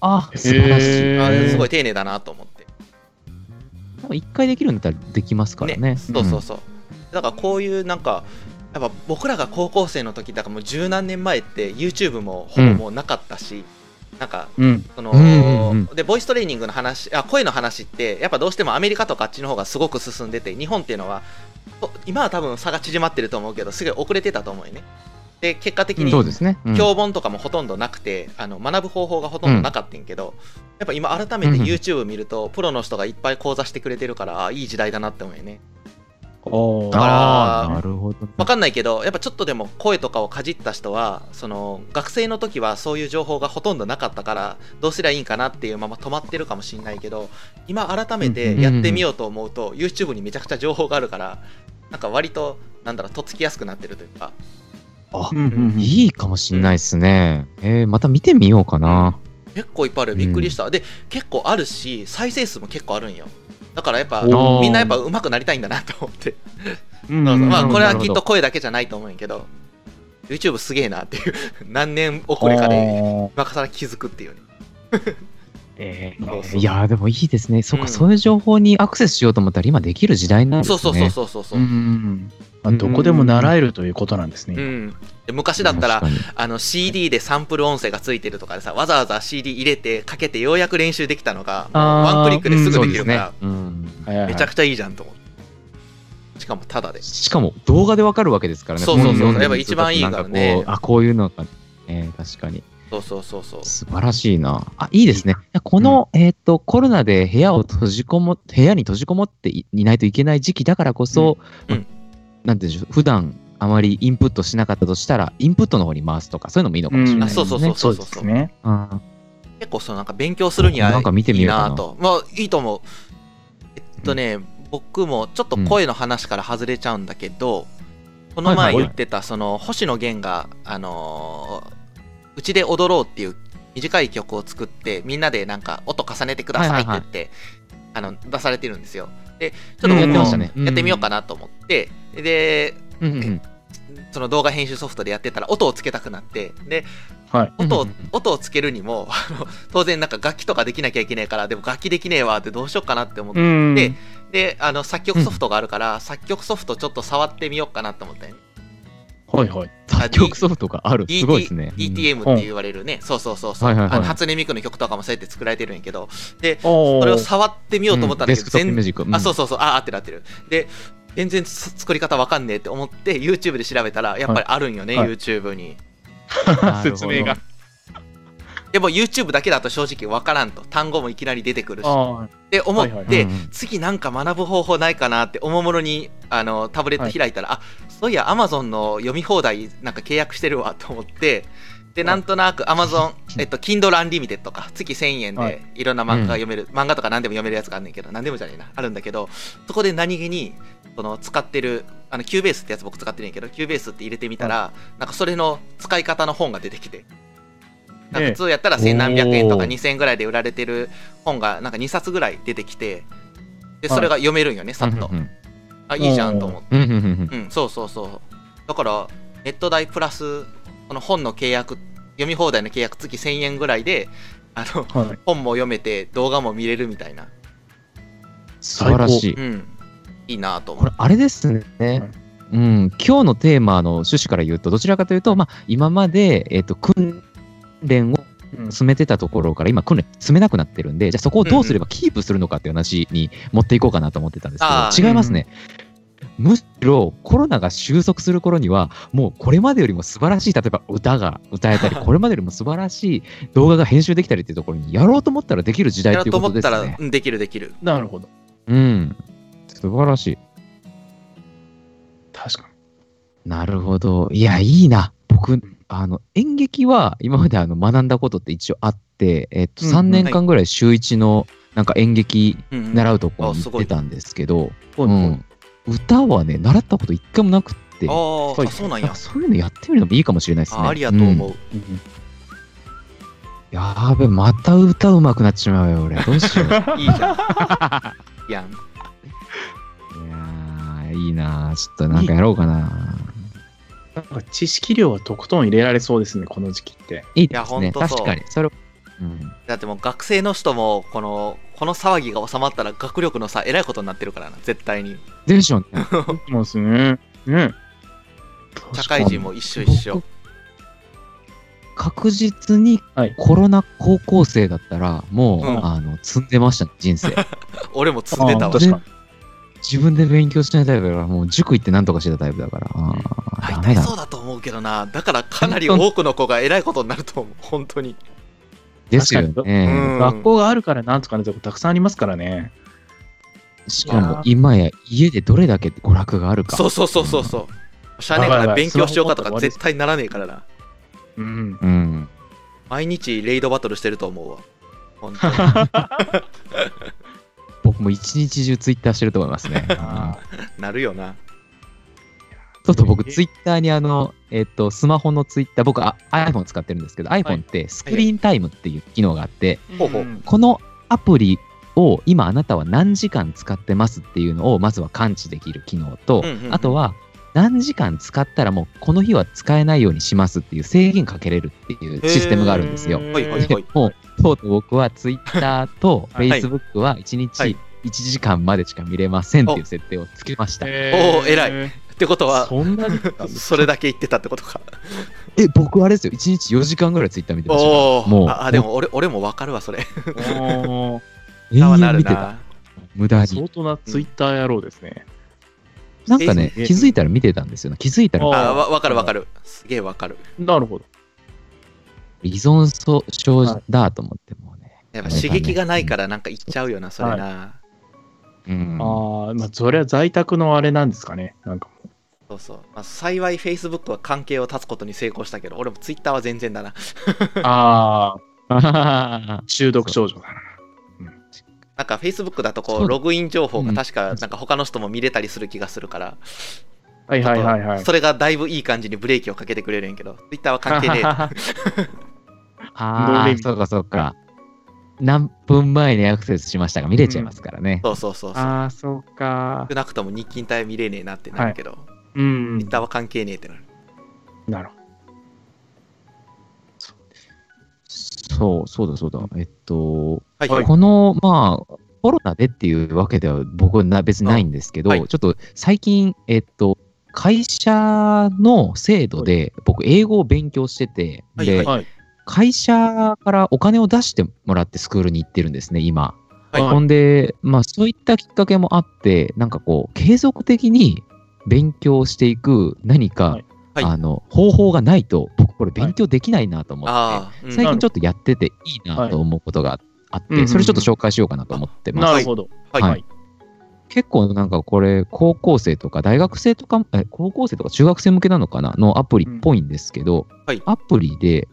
あ、素晴らしい。へー。あすごい丁寧だなと思って。一回できるんだったらできますからね。そうそうそう、だからこういうなんかやっぱ僕らが高校生の時だからもう十何年前って YouTube もほぼもうなかったし、なんかうん。その、うんうんうんでボイストレーニングの話あ声の話ってやっぱどうしてもアメリカとかあっちの方がすごく進んでて日本っていうのはと今は多分差が縮まってると思うけどすごい遅れてたと思うよね。で結果的うんにそうですね。うん。教本とかもほとんどなくて、あの学ぶ方法がほとんどなかったんやけど、やっぱ今改めてうん YouTube 見ると、プロの人がいっぱい講座してくれてるからあいい時代だなって思うよね。おだからなるほど。わかんないけどやっぱちょっとでも声とかをかじった人はその学生の時はそういう情報がほとんどなかったからどうすりゃいいんかなっていうまま止まってるかもしれないけど今改めてやってみようと思うと YouTube にめちゃくちゃ情報があるからなんか割となんだろうとっつきやすくなってるというか。あうんうんうん。いいかもしんないですね。えー、また見てみようかな。結構いっぱいあるびっくりした、で結構あるし再生数も結構あるんよだからやっぱみんなやっぱ上手くなりたいんだなと思って。うんまあこれはきっと声だけじゃないと思うんやけど YouTube すげえなっていう 何年遅れかであ今から気づくっていうねーえーそうそう。いやーでもいいですね。そうん。そういう情報にアクセスしようと思ったら今できる時代なんですね。そうそうそうそうそうそう。う、んまあどこでも習えるということなんですね。うん、で昔だったらあの CD でサンプル音声がついてるとかでさわざわざ CD 入れてかけてようやく練習できたのがワンクリックですぐできるから、。うんめちゃくちゃいいじゃんと思ってしかもタダでしかも動画でわかるわけですからね。そうそうそうやっぱ一番いいからねあ、こういうのが、ね、確かに。そうそうそうそう素晴らしいな。あ、いいですね。この、えっ、と、コロナで部屋を閉じこも、部屋に閉じこもっていいないといけない時期だからこそ、うんうんなんていうんでしょう、普段あまりインプットしなかったとしたら、インプットの方に回すとか、そういうのもいいのかもしれないですね。あそうそうそうですね。うん。結構そのなんか勉強するにはなんか見てみいいようかな。まあいいと思う。えっとね、僕もちょっと声の話から外れちゃうんだけど、この前言ってたその星野源があのーうちで踊ろうっていう短い曲を作ってみんなでなんか音重ねてくださいって言って、あの出されてるんですよ。でちょっとうん。僕もやってみようかなと思って、でうんうんうん。その動画編集ソフトでやってたら音をつけたくなってではい。音をうんうんうん。音をつけるにも あの当然なんか楽器とかできなきゃいけないからでも楽器できねえわってどうしようかなって思って、うん。でであの作曲ソフトがあるから、作曲ソフトちょっと触ってみようかなと思ったよね。はいはい。作曲ソフトがある。すごいですね。DTM って言われるね、そうそうそうそう、はいはいはい。あの初音ミクの曲とかもそうやって作られてるんやけど。でそそれを触ってみようと思ったんだけど、全。うん。あそうそうそう。あ合ってる合ってる。で全然つ作り方わかんねえって思って YouTube で調べたらやっぱりあるんよね、はい。YouTube に。説明が。でも YouTube だけだと正直わからんと。単語もいきなり出てくるし。あって思って、はいはいうんうん。次なんか学ぶ方法ないかなっておもむろにあのタブレット開いたら、あそういや Amazon の読み放題なんか契約してるわと思ってでなんとなく Amazon、えっと、Kindle Unlimited とか月1000円はい。でいろんな漫画が読める、漫画とか何でも読めるやつがあんねんけど何でもじゃねえなあるんだけどそこで何気にその使ってるあの Cubase ってやつ僕使ってるんやけど Cubase って入れてみたら、なんかそれの使い方の本が出てきて。普通やったら千何百円とかおー。2000円ぐらいで売られてる本がなんか2冊ぐらい出てきてでそれが読めるんよね、さっと。あいいじゃんと思って。うんうんうんうん。うんそうそうそう。だからネット代プラスこの本の契約読み放題の契約月1000円ぐらいであのはい。本も読めて動画も見れるみたいな。素晴らしい。うんいいなと思れ、あれですね。うん、今日のテーマの趣旨から言うと、どちらかというと、まあ、今まで、えっと訓練をうん。進めてたところから、今、訓練進めなくなってるんで、じゃあそこをどうすればキープするのかっていう話に持っていこうかなと思ってたんですあけど、違いますね。むしろコロナが収束する頃には、もうこれまでよりも素晴らしい、例えば歌が歌えたり、これまでよりも素晴らしい動画が編集できたりっていうところに、やろうと思ったらできる時代やろうっていうことですと思ったら、できるできる。なるほど。うん。素晴らしい。確かなるほど。いや、いいな。僕、あの、演劇は今まであの学んだことって一応あって、えっと、うんうん3年間ぐらい週1のなんか演劇うんうん習うとこに行ってたんですけど、に。うん。歌はね、習ったこと一回もなくって、ああそうなんやそういうのやってみるのもいいかもしれないですね。あありやと思う、んやーべ、また歌うまくなっちまうよ、俺。どうしよう。い やいいじゃんいやんー、いいなちょっとなんかやろうかな。なんか知識量はとことん入れられそうですね、この時期って。いいですね。確かに。それ、うん。だってもう学生の人もこのこの騒ぎが収まったら学力の差えらいことになってるからな絶対にでしょうね。そうですね。ね。社会人も一緒一緒確実にはいコロナ高校生だったら、もう、うんあの積んでましたね、人生。俺も積んでたわ確かに。自分で勉強しないタイプだから、もう塾行ってなんとかしてたタイプだから。大体そう。だと思うけどなだからかなり多くの子がえらいことになると思う本当にですよね。うん学校があるからなんとかなるとこたくさんありますからね。しかも、今や家でどれだけ娯楽があるか。そうそうそうそうそうしゃあねえから勉強しようかとか絶対ならねえからなうん。うん。毎日レイドバトルしてると思うわ本当に 僕も一日中ツイッターしてると思いますね。あ なるよな。ちょっと僕、ツイッターにあの、えっと、スマホのツイッター、僕あ iPhone 使ってるんですけど、iPhone ってスクリーンタイムっていう機能があって、このアプリを今あなたは何時間使ってますっていうのをまずは感知できる機能と、うんうんうん。あとは何時間使ったらもうこの日は使えないようにしますっていう制限かけれるっていうシステムがあるんですよ。はいはいはい。でもうとうとう僕はツイッターとフ はい。ェイスブックは1日はい。1時間までしか見れませんっていう設定をつけました。え、おー偉い。ってことはそんなに それだけ言ってたってことか。僕あれですよ、1日4時間ぐらいツイッター見てました。おおもう。ああでも俺俺も分かるわそれ。おー。永遠見てた。な無駄に。相当なツイッター野郎ですね。なんかね、え気づいたら見てたんですよね。気づいたら。ああわ分かる分かる。すげえ分かる。なるほど。依存症だと思ってもうね。やっぱ刺激がないからなんか言っちゃうよなそれな、うん。ああ、まあ、それは在宅のあれなんですかね。なんかもそうそう、まあ、幸い Facebook は関係を断つことに成功したけど俺も Twitter は全然だな。う。ああ、あ中毒症状だな。なんか Facebook だとこそう。うログイン情報が確うん。かなんか他の人も見れたりする気がするから、はいはいはいはい。それがだいぶいい感じにブレーキをかけてくれるんやけど Twitter は関係ねえ あー、ノーレミそうかそうか。何分前にアクセスしましたが見れちゃいますからね。そうそうそうそうああ、そうか少。なくとも日勤帯は見れねえなってなるけど、うん。Twitter は関係ねえってなるなるほそう、そうだそうだ。えっと、はいはいこの、まあ、コロナでっていうわけでは僕はな別にないんですけど、はいちょっと最近、えっと、会社の制度で僕英語を勉強してて、で、はいど。はい。会社からお金を出してもらってスクールに行ってるんですね、今。はい。ほんで、まあそういったきっかけもあって、なんかこう、継続的に勉強していく何か、はい。はい。あの、方法がないと、僕これ勉強できないなと思って、ああ、うん。最近ちょっとやってていいなと思うことがあって、はいうん。うんうんそれちょっと紹介しようかなと思ってます。なるほど。はい。はい。結構なんかこれ、高校生とか大学生とか、え高校生とか中学生向けなのかなのアプリっぽいんですけど、はい。アプリで、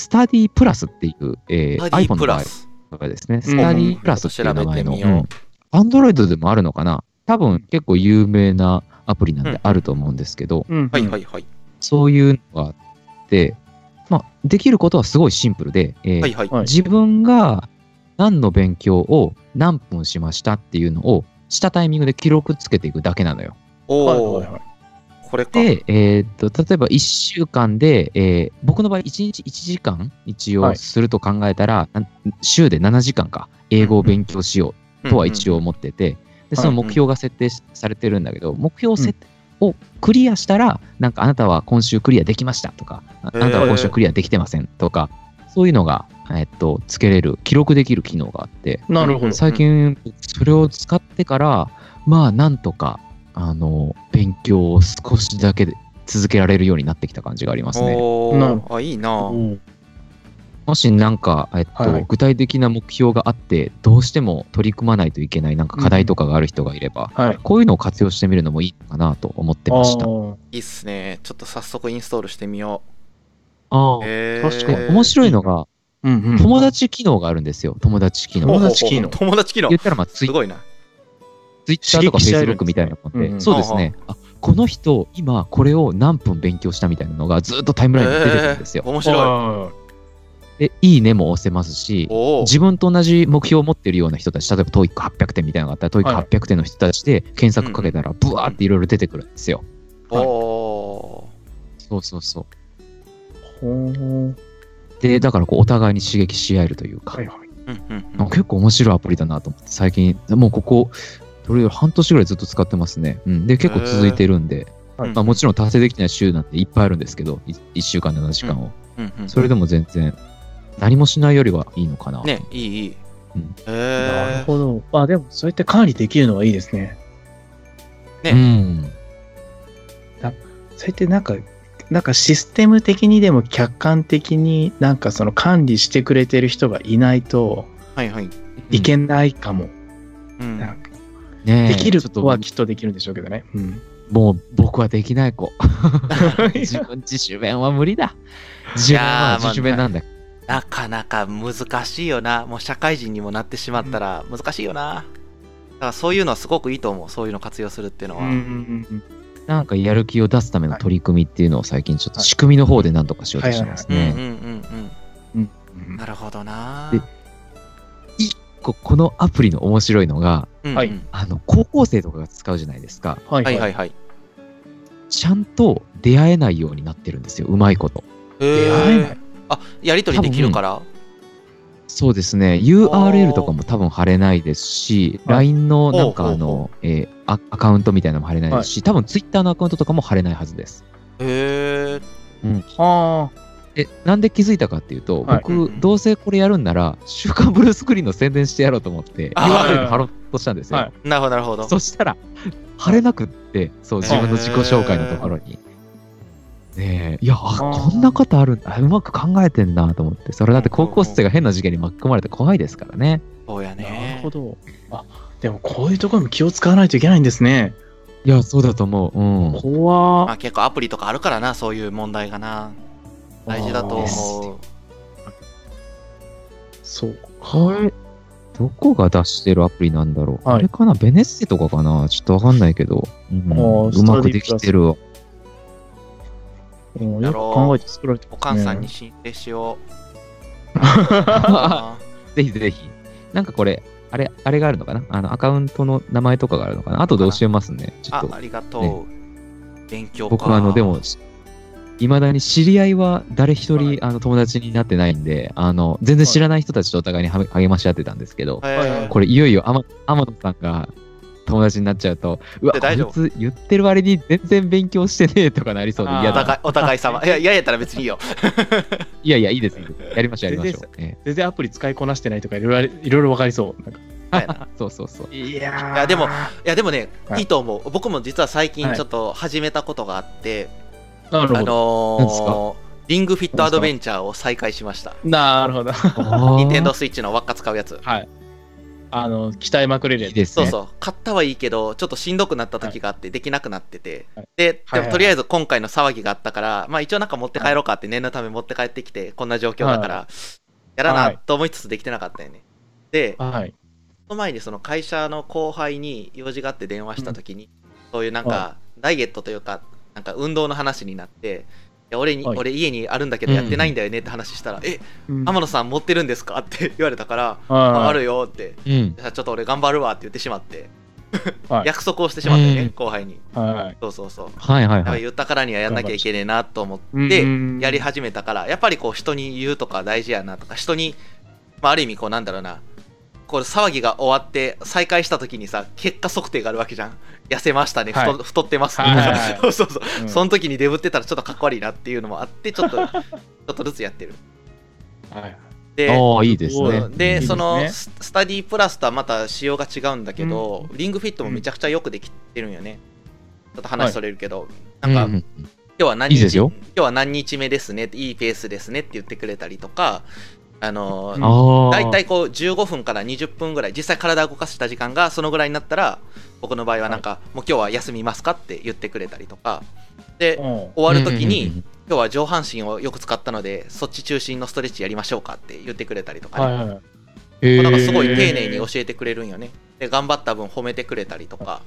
スタディプラスっていう、えー、iPhone の場合プラス。とかですね、スタディプラスっていう名前の、調べてみよう。Android でもあるのかな。多分結構有名なアプリなんうんであると思うんですけど、うん。はいはいはい。そういうのがあって、まあ、できることはすごいシンプルで、えーはいはい。はい。自分が何の勉強を何分しましたっていうのをしたタイミングで記録つけていくだけなのよ。おはいお、はいはい。これか。で、えーっと、例えば1週間で、えー僕の場合1日1時間一応はい。すると考えたら、なん週で7時間か、英語を勉強しようとは一応思ってて、で、その目標が設定しされてるんだけど、目標設定をクリアしたら、なんかあなたは今週クリアできましたとか、ああなたは今週クリアできてませんとか、そういうのが、えっと、つけれる、記録できる機能があって、なるほど。最近それを使ってから、まあなんとか、あの、勉強を少しだけで続けられるようになってきた感じがありますね。あ、いいな。うんもしなんか、えっと、はいはい具体的な目標があって、どうしても取り組まないといけないなんか課題とかがある人がいれば、はい。こういうのを活用してみるのもいいかなと思ってました。あーいいっすね。ちょっと早速インストールしてみよあう。へ確かに面白いのが、うんうん。友達機能があるんですよ。友達機能。友達機能友達機能言。ったら、まあ、ツイすごいな。ツイッターとかフェイスブックみたいなもんで、うんうんそうですね。あこの人、今これを何分勉強したみたいなのがずっとタイムラインに出てくるんですよ。へー面白い。はで、いいねも押せますし。自分と同じ目標を持ってるような人たち、例えば TOEIC800 点みたいなのがあったら、はい TOEIC800 点の人たちで検索かけたら、ブワーっていろいろ出てくるんですよ。おおそうそうそう。で、だからこうお互いに刺激し合えるというか、はいはい。ー。うんうんあ結構面白いアプリだなと思って、最近、もうここ、とりあえず半年ぐらいずっと使ってますね。うん、で、結構続いてるんで、うん。まあ、もちろん達成できてない週なんていっぱいあるんですけど、1週間7時間を。うんうんそれでも全然、何もしないよりはいいのかな。ね、いいいい。うんへなるえ。ほど。あ、でもそうやって管理できるのはいいですね。ねうん。そうやってなんか、なんかシステム的にでも客観的になんかその管理してくれてる人がいないとはいはい。いけないかも。うんなんかねえできる子はきっとできるんでしょうけどね。うん。もう僕はできない子。自分自主弁は無理だ。自主弁は自主弁なんだ。なかなか難しいよな。もう社会人にもなってしまったら難しいよな。だからそういうのはすごくいいと思う。そういうの活用するっていうのは。うんうんうんなんかやる気を出すための取り組みっていうのを最近ちょっとはい仕組みの方で何とかしようとしてますね。なるほどな。でここのアプリの面白いのが、うんうんはいあの高校生とかが使うじゃないですか。はいはいい。ははいはい。ちゃんと出会えないようになってるんですよ。うまいこと。出出会えない。あ、やりとりできるから？そうですね。URL とかも多分貼れないですし、はい LINE のなんかほうほうほあの、えーアアカウントみたいなのも貼れないですし、多分 Twitter のアカウントとかも貼れないはずです。へえ。はえ、なんで気づいたかっていうと、はい僕、うんうんどうせこれやるんなら、週刊ブルースクリーンの宣伝してやろうと思って、あー URL 貼ろうとしたんですよ。はいなるほどなるほど。そしたら、貼れなくって、そう、自分の自己紹介のところに。ねえ、いや、あ、あーこんなことあるんだ。うまく考えてんなと思って。それだって高校生が変な事件に巻き込まれて怖いですからね。そうやあ。なるねほ。ど。あ、でもこういうところにも気を使わないといけないんですね。いや、そうだと思う。うん。怖まあ結構アプリとかあるからな、そういう問題がな。大事だと思う。そうこれ、どこが出してるアプリなんだろう、はいあれかな？ベネッセとかかな？ちょっとわかんないけど。うんうまくできてるわ。うんよく考えて作られてね。かんさんに申請しよう。あ ぜひぜひ。なんかこれ、あれ、あれがあるのかな？あの、アカウントの名前とかがあるのかな？後で教えますね。ちょっと、。あありがとう。勉強か。僕はあの、でも、いまだに知り合いは誰一人、はいあの友達になってないんで、あの、全然知らない人たちとお互いには励まし合ってたんですけど、へはいこれいよいよ天天野さんが友達になっちゃうと、うわ、こで大丈夫いつ言ってる割に全然勉強してねえとかなりそうで嫌だな。お互いお互い様。いや、嫌やったら別にいいよ。いやいや、いいです。やりましょう、やりましょう。え全然アプリ使いこなしてないとかいろいろいろいろわかりそう。そうそうそう。いやーいやでもいや、でもね、はいいいと思う。僕も実は最近はいちょっと始めたことがあって、なるあほど。何ですのー、リングフィットアドベンチャーを再開しました。なるほど。ニンテンドーススイッチの輪っか使うやつ。はい。あの、鍛えまくれるやつ。ですね。そうそう。買ったはいいけど、ちょっとしんどくなった時があって、できなくなってて。はいで、でもとりあえず今回の騒ぎがあったから、まあ一応なんか持って帰ろうかって念のため持って帰ってきて、こんな状況だから、やらはないと思いつつできてなかったよね。で、はい。その前にその会社の後輩に用事があって電話した時に、そういうなんかはダイエットというかなんか運動の話になっていや俺に、はい。俺家にあるんだけどやってないんだよねって話したら「え天野さん持ってるんですか? 」って言われたから「ああるよ」って。うん「じゃあちょっと俺頑張るわ」って言ってしまって。はい。約束をしてしまったよね、うん。後輩に。はい。そうそうそう。はいはいはい。言ったからにはやんなきゃいけねえなと思うんってうん。やり始めたからやっぱりこう人に言うとか大事やなとか人に、まあ、ある意味こうなんだろうなこう騒ぎが終わって再開した時にさ結果測定があるわけじゃん。痩せましたね、はい。太太ってます。ね、はいはいはい。そうそうそう、うん。その時にデブってたらちょっとかっこ悪いなっていうのもあってちょっと ちょっとずつやってる。はい。でああ、いいですね。う。ん。でそのススタディプラスとはまた仕様が違うんだけど、リングフィットもめちゃくちゃよくできてるんよね。ちょっと話それるけど、なんか、うんうん。今日は何日？いいですよ。今日は何日目ですね？いいペースですね？って言ってくれたりとかあのうん。ああ。大体こう15分から20分ぐらい実際体を動かした時間がそのぐらいになったら僕の場合はなんか、もう今日は休みますかって言ってくれたりとか。でうん。終わる時に、うんうんうん今日は上半身をよく使ったのでそっち中心のストレッチやりましょうかって言ってくれたりとかね、はいはい。へー。なんかすごい丁寧に教えてくれるんよね。で頑張った分褒めてくれたりとか。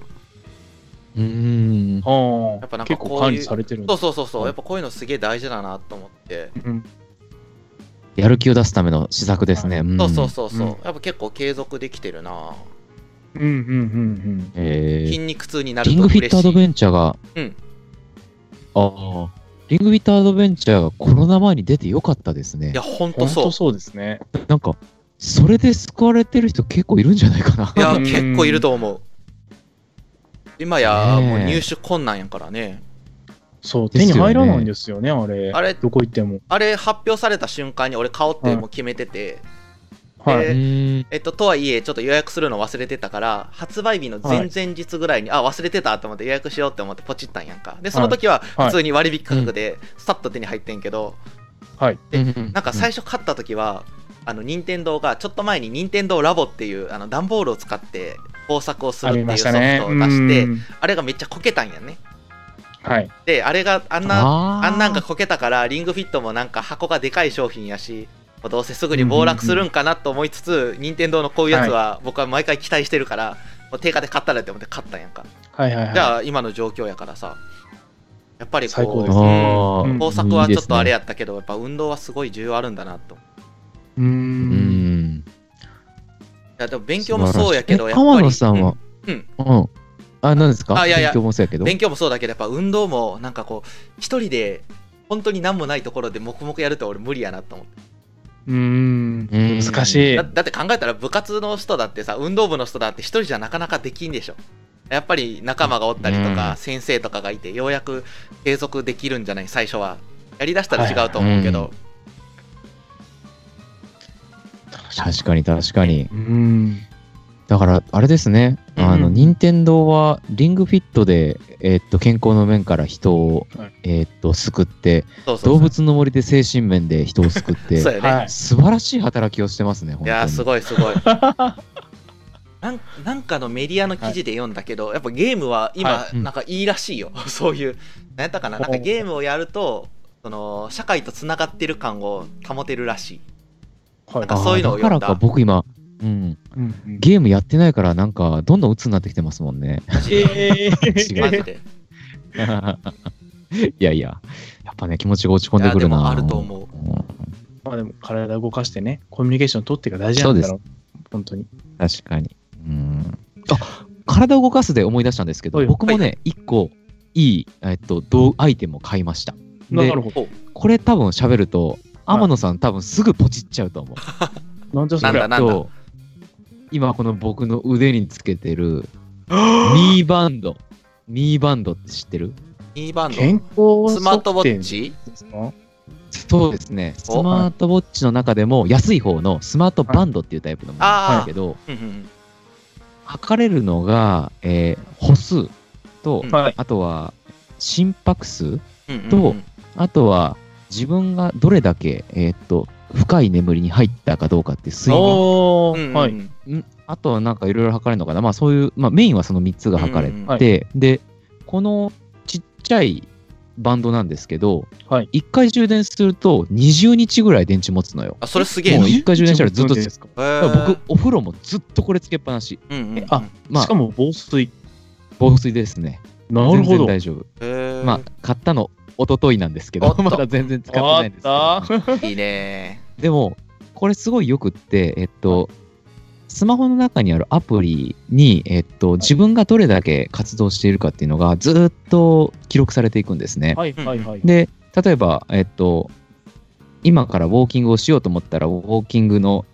うーん。あやっぱなんか結構こういう管理されてるんそだうそうそうそう。はいやっぱこういうのすげえ大事だなと思って。うんやる気を出すための施策ですね。ん。そうそうそうそう、うん。やっぱ結構継続できてるな。うんうんうんえー。筋肉痛になるリンと嬉しい。グフィットアドベンチャーが、うん。ああ、リングフィットアドベンチャーがコロナ前に出てよかったですね。いや。ほんうん。とそう。本当そうですね。なんか、それで救われてる人結構いるんじゃないかな。いやうん。結構いると思う。今やもう入手困難やからねそう、手に入らないんですよね、あれ。あれどこ行っても。あれ発表された瞬間に俺買おうってもう決めてて、はい。えっと、とはいえ、ちょっと予約するの忘れてたから、発売日の前々日ぐらいに、あ、忘れてたと思って予約しようって思ってポチったんやんか。で、その時ははい普通に割引価格で、スタッと手に入ってんけど、はい。でなんか最初買った時は、あの、任天堂が、ちょっと前に任天堂ラボっていう、あの、段ボールを使って工作をするっていうソフ。トを出して、うんあれがめっちゃこけたんやね。はい。で、あれがあんな、あんなんがこけたから、リングフィットもなんか箱がでかい商品やし、どうせすぐに暴落するんかなと思いつつ、任天堂のこういうやつは僕は毎回期待してるから、もう定価で買ったらって思って買ったんやんか。はいはいはい。じゃあ今の状況やからさ、やっぱりこう、最高ですあうんー工作はちょっとあれいいやったけど、やっぱ運動はすごい重要あるんだなと。う。んん。いやでも勉強もそうやけど、やっぱり。天野さんは、うんうん。あ、何ですか？あいやいや勉強もそうやけど。勉強もそうだけど、やっぱ運動もなんかこう、一人で本当に何もないところで黙々やると俺無理やなと思って。うん。うん難しいだ。だって考えたら部活の人だってさ運動部の人だって一人じゃなかなかできんでしょやっぱり仲間がおったりとか、うん先生とかがいてようやく継続できるんじゃない？最初はやりだしたら違うと思うけど、確かに確かに。うん。だから、あれですね。あの、うん。任天堂は、リングフィットで、えーっと、健康の面から人をはい、えーっと、救って、そうそうそう。動物の森で精神面で人を救って、そうやね、はい。素晴らしい働きをしてますね、本当に。いやーすごいすごい。なんなんかのメディアの記事で読んだけど、やっぱゲームは今、はうん。なんかいいらしいよ。そういう何やったかな。なんかゲームをやるとその社会とつながってる感を保てるらしい。はい。なんかそういうのを読んだ。からか、僕今、うん、うんうんゲームやってないから、なんか、どんどん鬱になってきてますもんね。えー マジで いやいや、やっぱね、気持ちが落ち込んでくるな。あると思ううんまあでも体を動かしてね、コミュニケーション取ってが大事なんだろう。本当に。確かに。うん。あ体を動かすで思い出したんですけど、はい僕もね、一個いい、えっと、道アイテムを買いました。でなるほど。これ多分喋ると、天野さん多分すぐポチっちゃうと思う。なんじゃそりゃ。なんだなんだと今この僕の腕につけてるミーバンド。ミーバンドって知ってる？E バンド。健康スマートウォッ測チ定ですか？そうですね。スおマートウォッチの中でも安い方のスマートバンドっていうタイプのものなんだけど、測れるのが、えー歩数と、うん。はい。あとは心拍数、うんうんうん。とあとは自分がどれだけ、えーっと深い眠りに入ったかどうかって睡眠はい。ん？あとはなんかいろいろ測れるのかな、まあ、そういう、まあ、メインはその3つが測れて、うんうん。はい。でこのちっちゃいバンドなんですけど、はい。1回充電すると20日ぐらい電池持つのよ。あそれすげえな。もう一回充電したらずっとですか？僕、お風呂もずっとこれつけっぱなし。うんうんうん。あまあしか、も防水。防水ですね。なるほ全然ど。大丈夫。まあ、買ったの、一昨日なんですけど、まだ全然使ってないんです。いいねでも、これすごいよくって、えっと、スマホの中にあるアプリに、えっと、自分がどれだけ活動しているかっていうのがずーっと記録されていくんですね。はいはいはい。で、例えば、えっと、今からウォーキングをしようと思ったら、ウォーキングの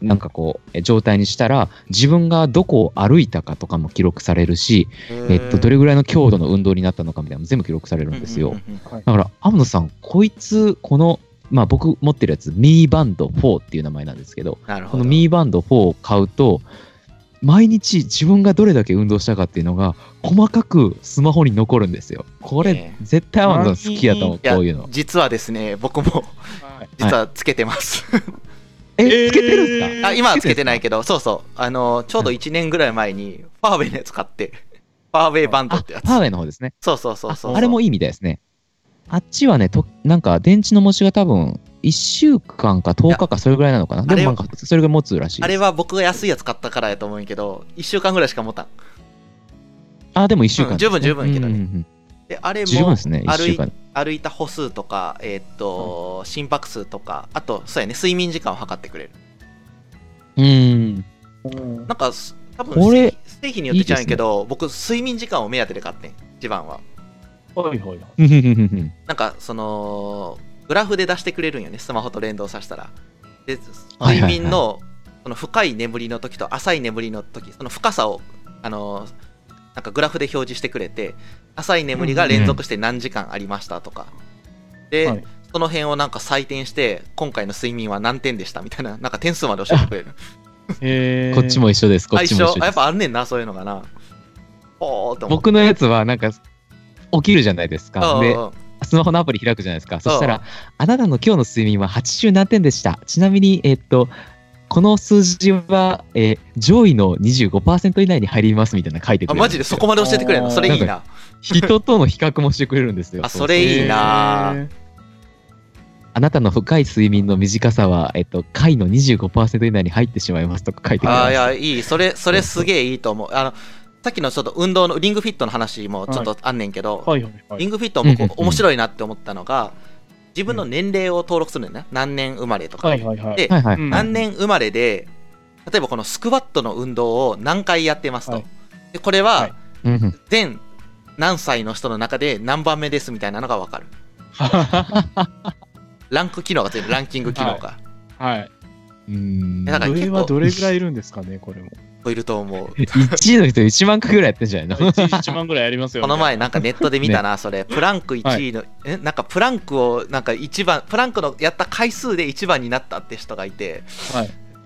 なんかこう、え状態にしたら、自分がどこを歩いたかとかも記録されるし、えっと、どれぐらいの強度の運動になったのかみたいなのも全部記録されるんですよ。だから、天野さん、こいつ、この、まあ僕持ってるやつ、ミーバンド4っていう名前なんですけど、なるほど。このミーバンド4を買うと、毎日自分がどれだけ運動したかっていうのが、細かくスマホに残るんですよ。これ、ええ絶対天野さん好きやと思う、こういうの。実はですね、僕もはい実はつけてます。え、つけてるんですか、えーあ今はつけてないど。けど、そうそう、あのちょうど1年ぐらい前に、ファーウェイのやつ買って、ファーウェイバンドあ、ってやつ。パーウェイの方ですね。そうそうそうそう。ああれもいいみたいですね。あっちはね、となんか電池の持ちが多分、1週間か10日かそれぐらいなのかな。でもなんか、それが持つらしい。あれは僕が安いやつ買ったからやと思うんやけど、1週間ぐらいしか持たん。あ、でも1週間、うん十分十分いけどねうんうんうんで、あれもですね、1歩い。歩いた歩数とか、えーっと、心拍数とか、あと、そうやね、睡眠時間を測ってくれる。うん。なんか、す多分製品によって違うんやけど、僕、睡眠時間を目当てで買ってん、一番は。はいはいなんか、その、グラフで出してくれるんよね、スマホと連動させたら。で、睡眠の、その深い眠りの時と浅い眠りの時、その深さを、あのーなんかグラフで表示してくれて、浅い眠りが連続して何時間ありましたとか。で、はいその辺をなんか採点して、今回の睡眠は何点でしたみたいな、なんか点数まで教えてくれる。えー こっちも一緒です、こっちも一緒やっ。ぱあんねんな、そういうのがな。僕のやつは、なんか、起きるじゃないですか。でスマホのアプリ開くじゃないですか。そしたうんら、あなたの今日の睡眠は80何点でした。ちなみに、えっと、この数字は、えー上位の25%以内に入りますみたいなの書いてくあれるんマジで？そこまで教えてくれるの？それいいな。人との比較もしてくれるんですよ。あそれいいなえーあなたの深い睡眠の短さは、えっと、回の25%以内に入ってしまいますとか書いてくれます。ああ、いや、いい。それ、それすげえいいと思う。あの、さっきのちょっと運動のリングフィットの話もちょっとあんねんけど、はいはいはいリングフィットうんうんうん僕面白いなって思ったのが、自分の年齢を登録するんだよね。何年生まれとか。はいはいはい。ではいはい。うん何年生まれで、例えばこのスクワットの運動を何回やってますと。はいでこれははいうんうん全何歳の人の中で何番目ですみたいなのが分かる。ランク機能がついてる、ランキング機能が。はい。うーんだから上はどれぐらいいるんですかね、これも。いると思う。1位の人1万回ぐらいやってんじゃないの？1万ぐらいありますよ、ね。この前なんかネットで見たな、それ。プランク1位の、え、なんかプランクをなんか一番、プランクのやった回数で1番になったって人がいて、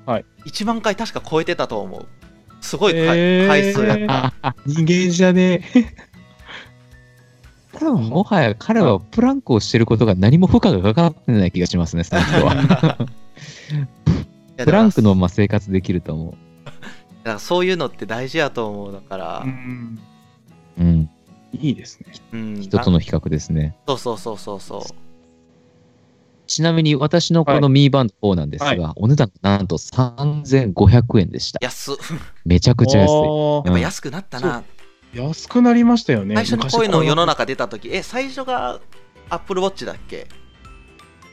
はい。1万回確か超えてたと思う。すごい回,、えー回数やった。あ人間じゃねえ。多分もはや彼はプランクをしてることが何も負荷がかかってない気がしますね、その人は。いやプランクのまま生活できると思らだからそういうのって大事やと思う。だからう、ん。う。うん。いいですね。うん。人との比較ですね。そうそうそうそうそう。ちなみに私のこのミーバンド4なんですが、はお値段なんと3500円でした。安っ。めちゃくちゃ安い。やっぱ安くなったな。安くなりましたよね。最初にこういうの世の中。中出た時え、最初が Apple Watch だっけ？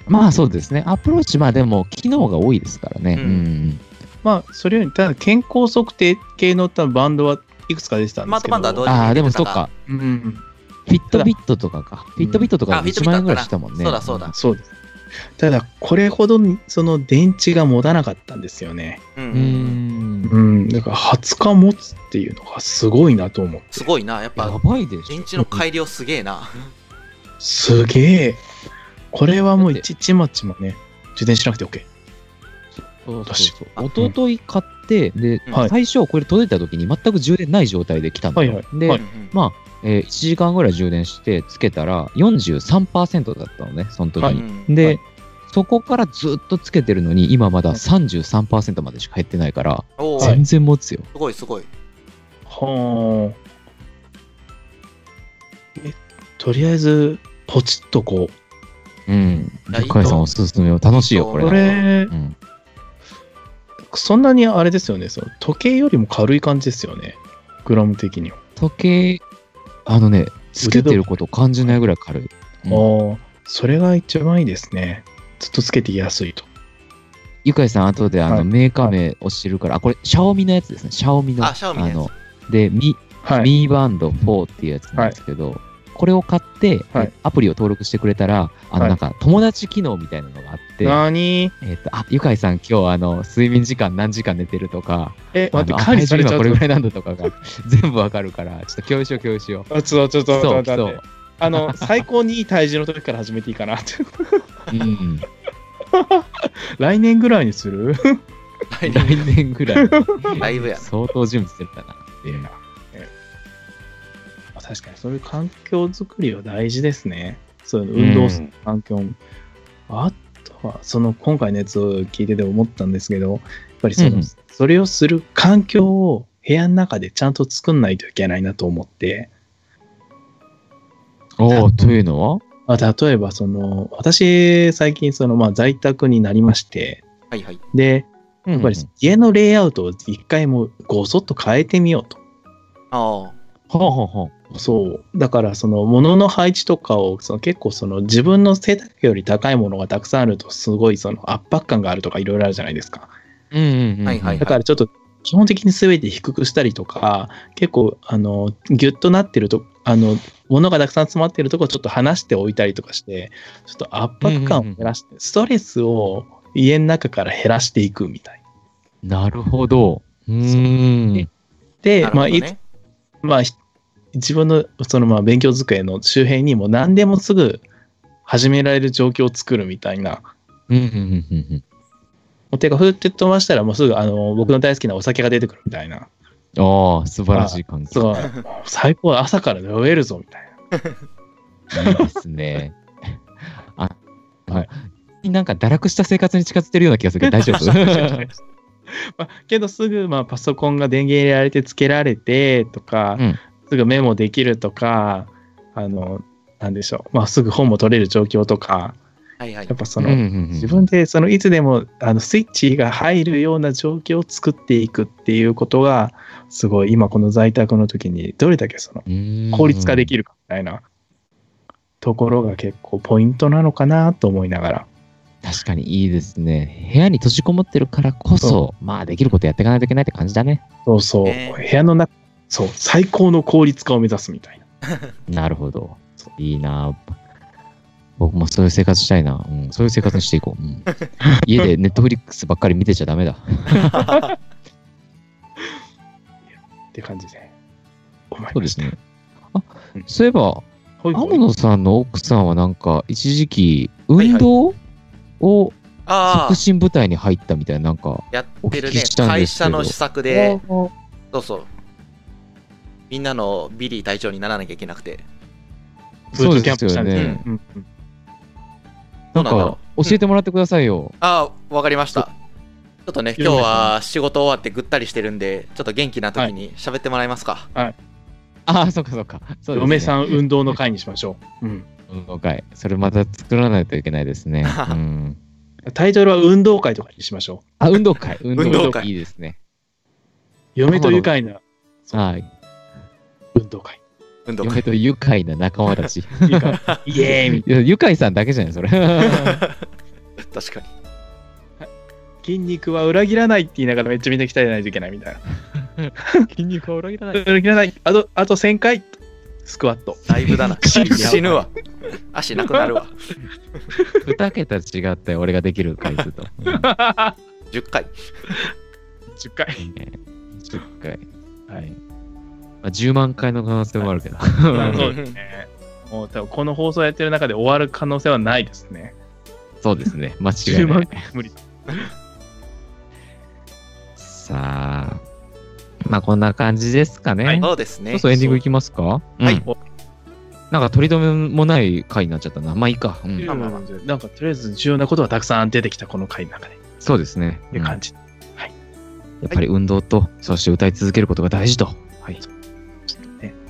まあそうですね。アプローチ、まあでも機能が多いですからね。ううんん。まあ、それより、ただ健康測定系の多分バンドはいくつか出てたんですけど。スマートバンドはどうああ、でもそっか。うん。フィットビットとかか。フィットビットとかあで1フィットビット万円ぐらいしたもんね。そうだそうだそうです。ただ、これほどその電池が持たなかったんですよね。う。うんん。うん。だから20日持つっていうのがすごいなと思って。すごいな。やっぱやばいでしょ。電池の改良すげえな。すげえ。これはもういちちまちもね、充電しなくて OK。そうそうそうあおととい買って、で、はい最初これ届いた時に全く充電ない状態で来たんだよ。はいはいで、まあ、えー1時間ぐらい充電してつけたら43%だったのね、その時はいに。うんで、はいそこからずっとつけてるのに、今まだ33%までしか減ってないから、全然持つよ。すごいすごい。はあ。え、とりあえず、ポチッとこう。うん。いやいいと深井さんおすすめよ。楽しいよ、これ。これう、ん。そんなにあれですよね。その時計よりも軽い感じですよね。グラム的には。時計、あのね、つけてること感じないぐらい軽い。うんああ、それが一番いいですね。ずっとつけてやすいと。ゆかいさん、後であの、はいメーカー名押してるから、あ、これ、シャオミのやつですね。シャオミの。あシャオミのやつの、で、ミ、はい。ミーバンド4っていうやつなんですけど、これを買って、はいアプリを登録してくれたら、あの、はいなんか、友達機能みたいなのがあって、なにえっ、と、あ、ゆかいさん、今日、あの、睡眠時間何時間寝てるとか、え、待って、あの管理されちゃうと？あ体重今これぐらいなんだとかが 全部わかるから、ちょっと共有しよう、共有しよう。あ、ちょっと、ちょっと、そう、待って待。あの、最高にいい体重の時から始めていいかなって。うん。来年ぐらいにする？来来年年ぐらい。だいぶやな相当準備してるかな。確かに。そういう環境づくりは大事ですね。そういうの運動する環境も。あとは、その今回のやつを聞いてて思ったんですけど、やっぱりその、うんそれをする環境を部屋の中でちゃんと作んないといけないなと思って、おおというのは？まあ、例えばその、私、最近その、まあ、在宅になりまして、はいはい。で、やっぱりうんうん家のレイアウトを一回もうごそっと変えてみようと。ああほうほうほう。そう。だから、その、物の配置とかを、その結構、その、自分の背丈より高いものがたくさんあると、すごい、その、圧迫感があるとか、いろいろあるじゃないですか。うんうんうん。はいはいだから、ちょっと、基本的に全て低くしたりとか、結構、あの、ギュッとなってると、あの、物がたくさん詰まってるとこちょっと離しておいたりとかして、ちょっと圧迫感を減らして、ストレスを家の中から減らしていくみたいな。なるほど。うーん。で、まあ、いつまあ、ひ自分のそのまあ勉強机の周辺にも何でもすぐ始められる状況を作るみたいな。うんうんうんうんうん。もうてか、ふーって飛ばしたらもうすぐあの僕の大好きなお酒が出てくるみたいな。ああ、素晴らしい環境。そう、最高、朝から飲めるぞみたいな。いいですね。あ、ははい。なんか堕落した生活に近づいてるような気がするけど大丈夫？まあ、けどすぐまあパソコンが電源入れられてつけられてとか、うんすぐメモできるとか、あの、なんでしょう、まあ、すぐ本も取れる状況とか、はいはい。やっぱその、うんうんうん自分でそのいつでもあのスイッチが入るような状況を作っていくっていうことがすごい今この在宅の時にどれだけその効率化できるかみたいなところが結構ポイントなのかなと思いながら。確かにいいですね。部屋に閉じこもってるからこそ、そまあできることやっていかないといけないって感じだね。そうそう、ね。部屋の中そう最高の効率化を目指すみたいな。なるほど。いいな。僕もそういう生活したいな。うん、そういう生活にしていこう。うん、家でネットフリックスばっかり見てちゃダメだ。って感じで。そうですね。あうん、そういえば、天野さんの奥さんはなんか一時期運動をああ。促進部隊に入ったみたいななんかやってるお聞きねしたんですけど。会社の施策で。そうそうみんなのビリー隊長にならなきゃいけなくてブートキャンプしたんですそうですよねうんうんなんどうなんだろか教えてもらってくださいよ。ああわかりましたちょっとね今日は仕事終わってぐったりしてるんでちょっと元気な時に喋ってもらえますか、ああ、そっかそっか。そうですね嫁さん運動の会にしましょう、うん、運動会。それまた作らないといけないですね。うん、タイトルは運動会とかにしましょうあ、運動会。運動会。いいですね。嫁と愉快なそうはい。運動会。運動会。嫁と愉快な仲間たち。イエーイ。みたい愉快さんだけじゃない、それ。確かに。な筋肉は裏切らないって言いながらめっちゃみんな鍛えないといけないみたいな。筋肉は裏切らな。裏切らない。あとあと1000回。スクワット。だいぶだな。死ぬ死ぬわ。足なくなるわ。二桁違ったよ、俺ができる回数と。うん10回。10回10回。はいまあ、10万回の可能性もあるけど。そうですねもう多分この放送やってる中で終わる可能性はないですねそうですね。間違い10万ない。回無理 さあ、まあこんな感じですかね。はいそうですねそうそうエンディングいきますか？はいうんなんか取り留めもない回になっちゃったな。まあいいか。うんまあまあまあなんかとりあえず重要なことはたくさん出てきたこの回の中でそうですね。いう感じ、うんやっぱり運動と、そして歌い続けることが大事と。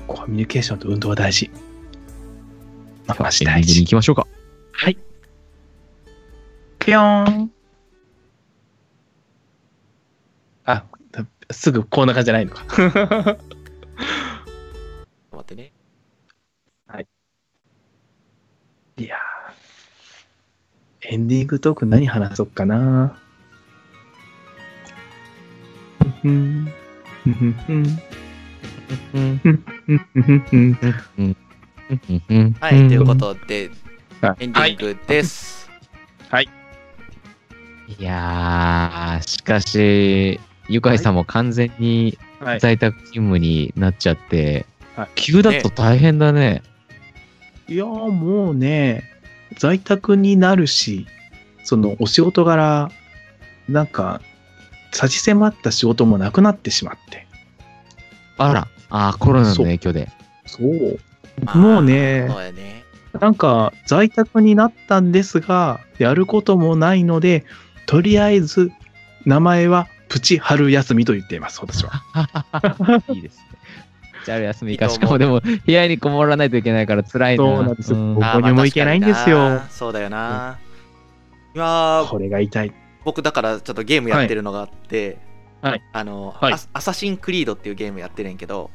コミュニケーションと運動は大事。まあマジ大事。行きましょうか。はい。ぴょーん。あだすぐこんな感じじゃないのか。待ってね。い。やー。エンディングトーク何話そうかな。うんうん。うんうんうんはい、ということで、あエンディングです。い。やー、しかし、ゆかいさんも完全にはい。在宅勤務になっちゃって、はい。急だと大変だね。いやーもうね、在宅になるし、そのお仕事柄、なんか、差し迫った仕事もなくなってしまって。あら、あーコロナの影響で。そう。まあもうねそうやね。なんか、在宅になったんですが、やることもないので、とりあえず、名前はプチ春休みと言っています、私は。いいですね。じゃあ休みか。しかもでも、部屋にこもらないといけないから辛いな。そうなんですんどこにも行けないんですよそうだよな。今、これが痛い。僕だからちょっとゲームやってるのがあって、はいあの、はいアアサシンクリードっていうゲームやってるんやけど、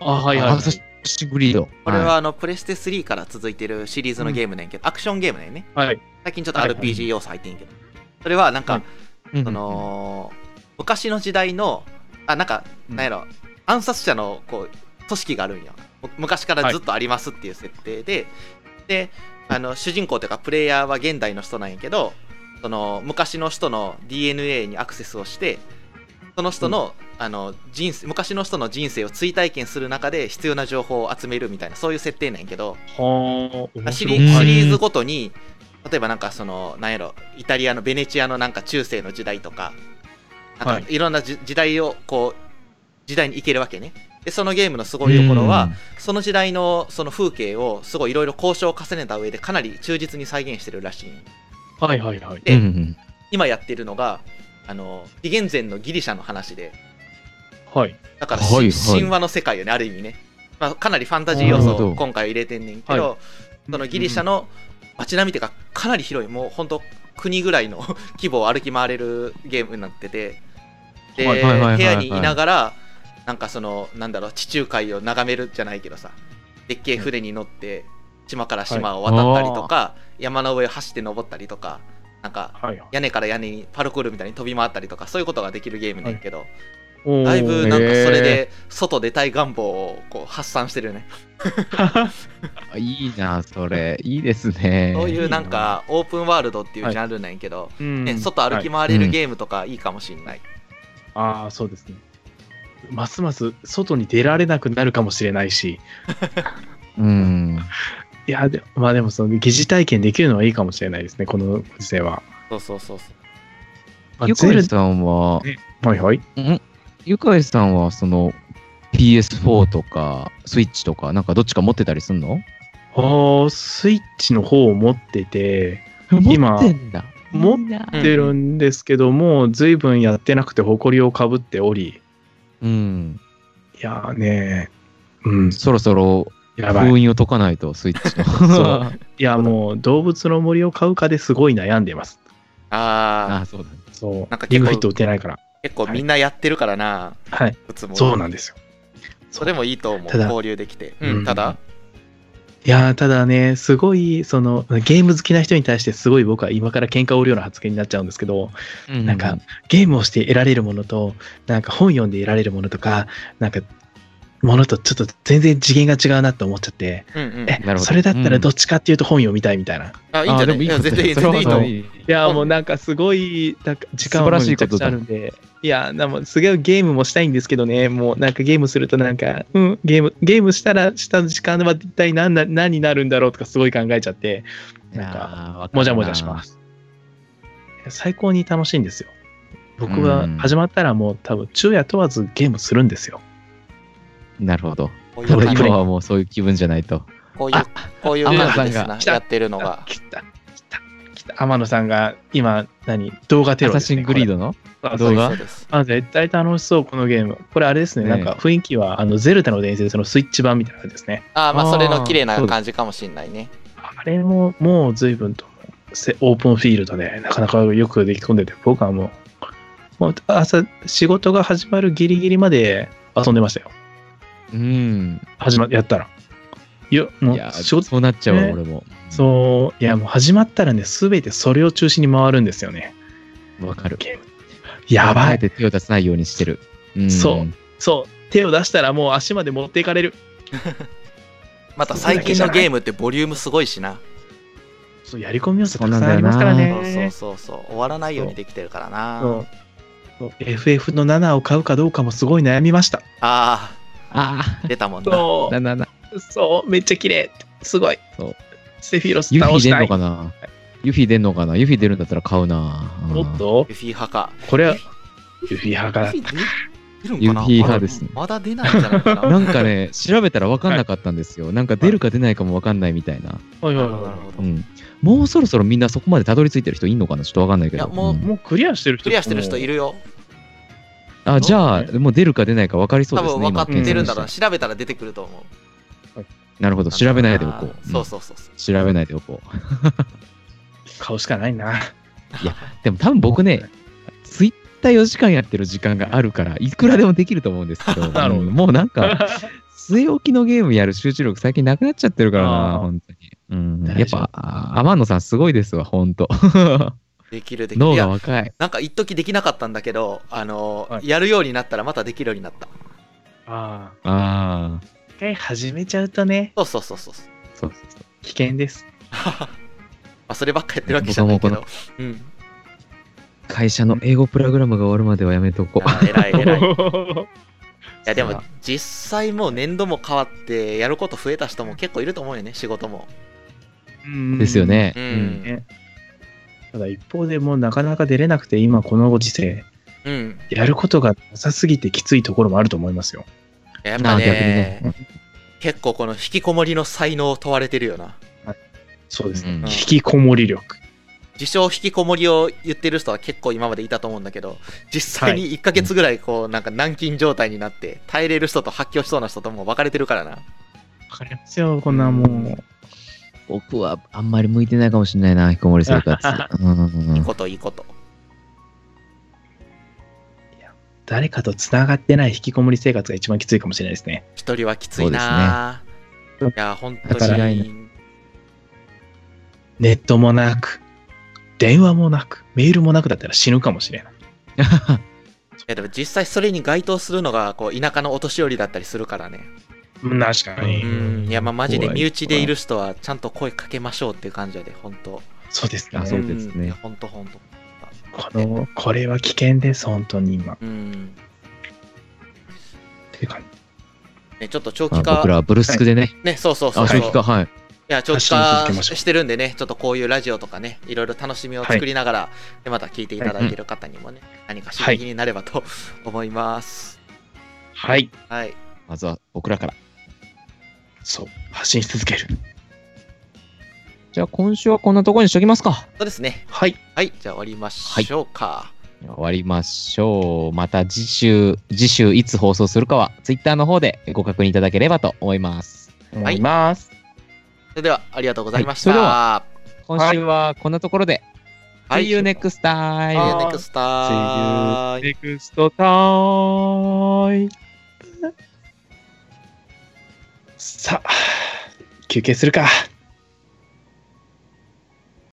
あ、はいアサシングリード。これはあのプレステ3から続いてるシリーズのゲームなんやけど、アクションゲームなんやね。はい。最近ちょっとはい。RPG 要素入ってんけど、それはなんか、うん。その昔の時代のあなんかうん。なんやろ。暗殺者のこう組織があるんよ。む昔からずっとありますっていう設定で、であの主人公というかプレイヤーは現代の人なんやけどその昔の人の DNA にアクセスをしてその人の,、あの人生昔の人の人生を追体験する中で必要な情報を集めるみたいなそういう設定なんやけど。はあ、シリシリーズごとに例えばなんかそのなんやろイタリアのベネチアのなんか中世の時代とかなんはい。かいろんなじ時代をこう時代に行けるわけね。でそのゲームのすごいところは、その時代のその風景をすごいいろいろ交渉を重ねた上でかなり忠実に再現してるらしいはいはいはい。でうんうん。今やってるのがあの紀元前のギリシャの話で。はい。だから、はいはい。し神話の世界よねある意味ね、まあ、かなりファンタジー要素を今回は入れてんねんけど、はそのギリシャの街並みっていうかかなり広いもう本当国ぐらいの 規模を歩き回れるゲームになってて。で、はいはいはいはいはい。部屋にいながらなんかそのなんだろう地中海を眺めるじゃないけどさ。でっけえ船に乗って島から島を渡ったりとか、山の上を走って登ったりとかなんかはいはい。屋根から屋根にパルクールみたいに飛び回ったりとかそういうことができるゲームなんやけど、おーだいぶなんかそれで外出たい願望をこう発散してるよね、あいいな、それ。いいですね。そういうなんかオープンワールドっていうジャンルなんやけど、うんね、外歩きはい回れるゲームとかいいかもしんない、ああ、そうですね。ますます外に出られなくなるかもしれないし、うん。いや、でまあでもその疑似体験できるのはいいかもしれないですね、このご時世は。そうそうそうそう。ゆかいさんは、はいはい。ん？ゆかいさんは、その、PS4 とか、スイッチとか、なんかどっちか持ってたりすんの？あースイッチの方を持ってて、今持ってんだ。持いいな。うん出るんですけども、随分やってなくて誇りをかぶっており、うん。いやーねうん、そろそろやばい。封印を解かないと、スイッチの。そう いや、もう動物の森を買うかですごい悩んでます。あああ、そうだね。そう。なんか結構リングフィット打てないから。ー結構みんなやってるからな、はい。いつもそうなんですよ。それもいいと思うただ交流できて、うんうんただ？いやーただね、すごい、その、ゲーム好きな人に対してすごい僕は今から喧嘩を売るような発言になっちゃうんですけど、なんか、ゲームをして得られるものと、なんか本読んで得られるものとか、なんか、ものとちょっと全然次元が違うなって思っちゃって、うんうん。えなるほど。それだったらどっちかっていうと本読みたいみたいな。いあいいんじゃない？いや全然いい全然いいと思う。やもうなんかすごい、なんか時間らしいことだ。めちゃくちゃあるんで、いやーでもすごいゲームもしたいんですけどね、もうなんかゲームするとなんか、うん、ゲーム、ゲームしたらした時間は一体何な何になるんだろうとかすごい考えちゃって、なんか、かもじゃもじゃします。最高に楽しいんですよ。僕はうん。始まったらもう多分昼夜問わずゲームするんですよ。なるほど。こういうただ感じ今はもうそういう気分じゃないと。こういうこういうさんがなやってるのが来た、来た、来た。天野さんが今、何？動画テロです、ね。アサシングリードの？これ。動画？そうですあ絶対楽しそう、このゲーム。これあれですね、ねなんか雰囲気は、あの、ゼルダの伝説のスイッチ版みたいな感じですね。あーまあそれの綺麗な感じかもしんないねあれも、もう随分と、せオープンフィールドで、なかなかよくでき込んでて、僕はもう、もう朝、仕事が始まるギリギリまで遊んでましたよ。うん。始ま、やったら。いや、もいうや、仕事、そうなっちゃうわ、ね俺も。そう、いや、もう始まったらね、すべてそれを中心に回るんですよね。わかる。ゲーム。やばい。手を出さないようにしてる。うんそうそう、手を出したらもう足まで持っていかれる。また最近のゲームってボリュームすごいしなそうやり込み要素たくさんありますからそうそうそうね。そう終わらないようにできてるからな FF の7を買うかどうかもすごい悩みました。あああ出たもんなそあ、な、な、な。う、そう、めっちゃ綺麗。すごい。そうセフィロスユフィ出ん倒したい。のかな？ユフィ出んのかな？ユフィ出るんだったら買うな。うんおっと、ユフィ派かこれは、ユフィ派がユフィ出出るんかな？ユフィ派ですね。まだ出ないんじゃないかななんかね、調べたら分かんなかったんですよ。なんか出るか出ないかも分かんないみたいな。はいはいなるほどなるはほどうん。もうそろそろみんなそこまでたどり着いてる人いんのかな？ちょっと分かんないけど。いやもうんい。もうクリアしてる人クリアしてる人いるよあ、じゃあ、そうもう出るか出ないか分かりそう多ですね。分分かってるんだろう。今調べたら出てくると思う。なるほど、調べないでおこう。そうそうそうそう。調べないでおこう。買うしかないな。でも多分僕ね、ツイッター4時間やってる時間があるから、いくらでもできると思うんですけど、なるほど。うんもうなんか、据え置きのゲームやる集中力最近なくなっちゃってるからな、本当に。うん、やっぱ、あ天野さんすごいですわ、本当できるできる脳いやが若い。なんか一時できなかったんだけどあの、はいやるようになったらまたできるようになったああ。ああ、一回始めちゃうとね、そうそうそうそうそうそうそう。危険です。まあそればっかやってるわけじゃないけどうん会社の英語プログラムが終わるまではやめとこう。あ偉い偉い いやでも実際もう年度も変わってやること増えた人も結構いると思うよね仕事もですよ。ね。ううんただ一方でもうなかなか出れなくて、今このご時世、うん、やることがなさすぎてきついところもあると思いますよ。やっぱあ逆にねね。結構この引きこもりの才能を問われてるよなそうですね。うん引きこもり力。自称引きこもりを言ってる人は結構今までいたと思うんだけど実際に1ヶ月ぐらいこうなんか軟禁状態になって耐えれる人と発狂しそうな人とも分かれてるからなわかりますよ、こんなもう。僕はあんまり向いてないかもしれないな、引きこもり生活。うん。いいこといいこと。誰かとつながってない引きこもり生活が一番きついかもしれないですね。一人はきついな、いや本当に。ネットもなく、電話もなく、メールもなくだったら死ぬかもしれない。いやでも実際それに該当するのがこう田舎のお年寄りだったりするからね。うん確かうに。ん。いやまあマジで身内でいる人はちゃんと声かけましょうっていう感じやで本当。そうですね。あそうですね。本当本当。この、これは危険です、本当に今。うん。ていうか、ね、ちょっと長まあ期化。僕らはブルスクでね。ねそうそうそう。あ、そう正気か、はい。いや長期化してるんでねちょっとこういうラジオとかねいろいろ楽しみを作りながら、でまた聞いていただいてる方にもね、何か刺激になればと思います。はい。はい。まずは僕らから。そう。発信し続ける。じゃあ今週はこんなところにしときますか。そうですねはい。はいじゃあ終わりましょうか、終わりましょう。また次週、次週いつ放送するかは、ツイッターの方でご確認いただければと思います。思います。それではありがとうございました、はいそれでは今週はこんなところで、はい See you next See you time! next time! next time. さあ、休憩するか。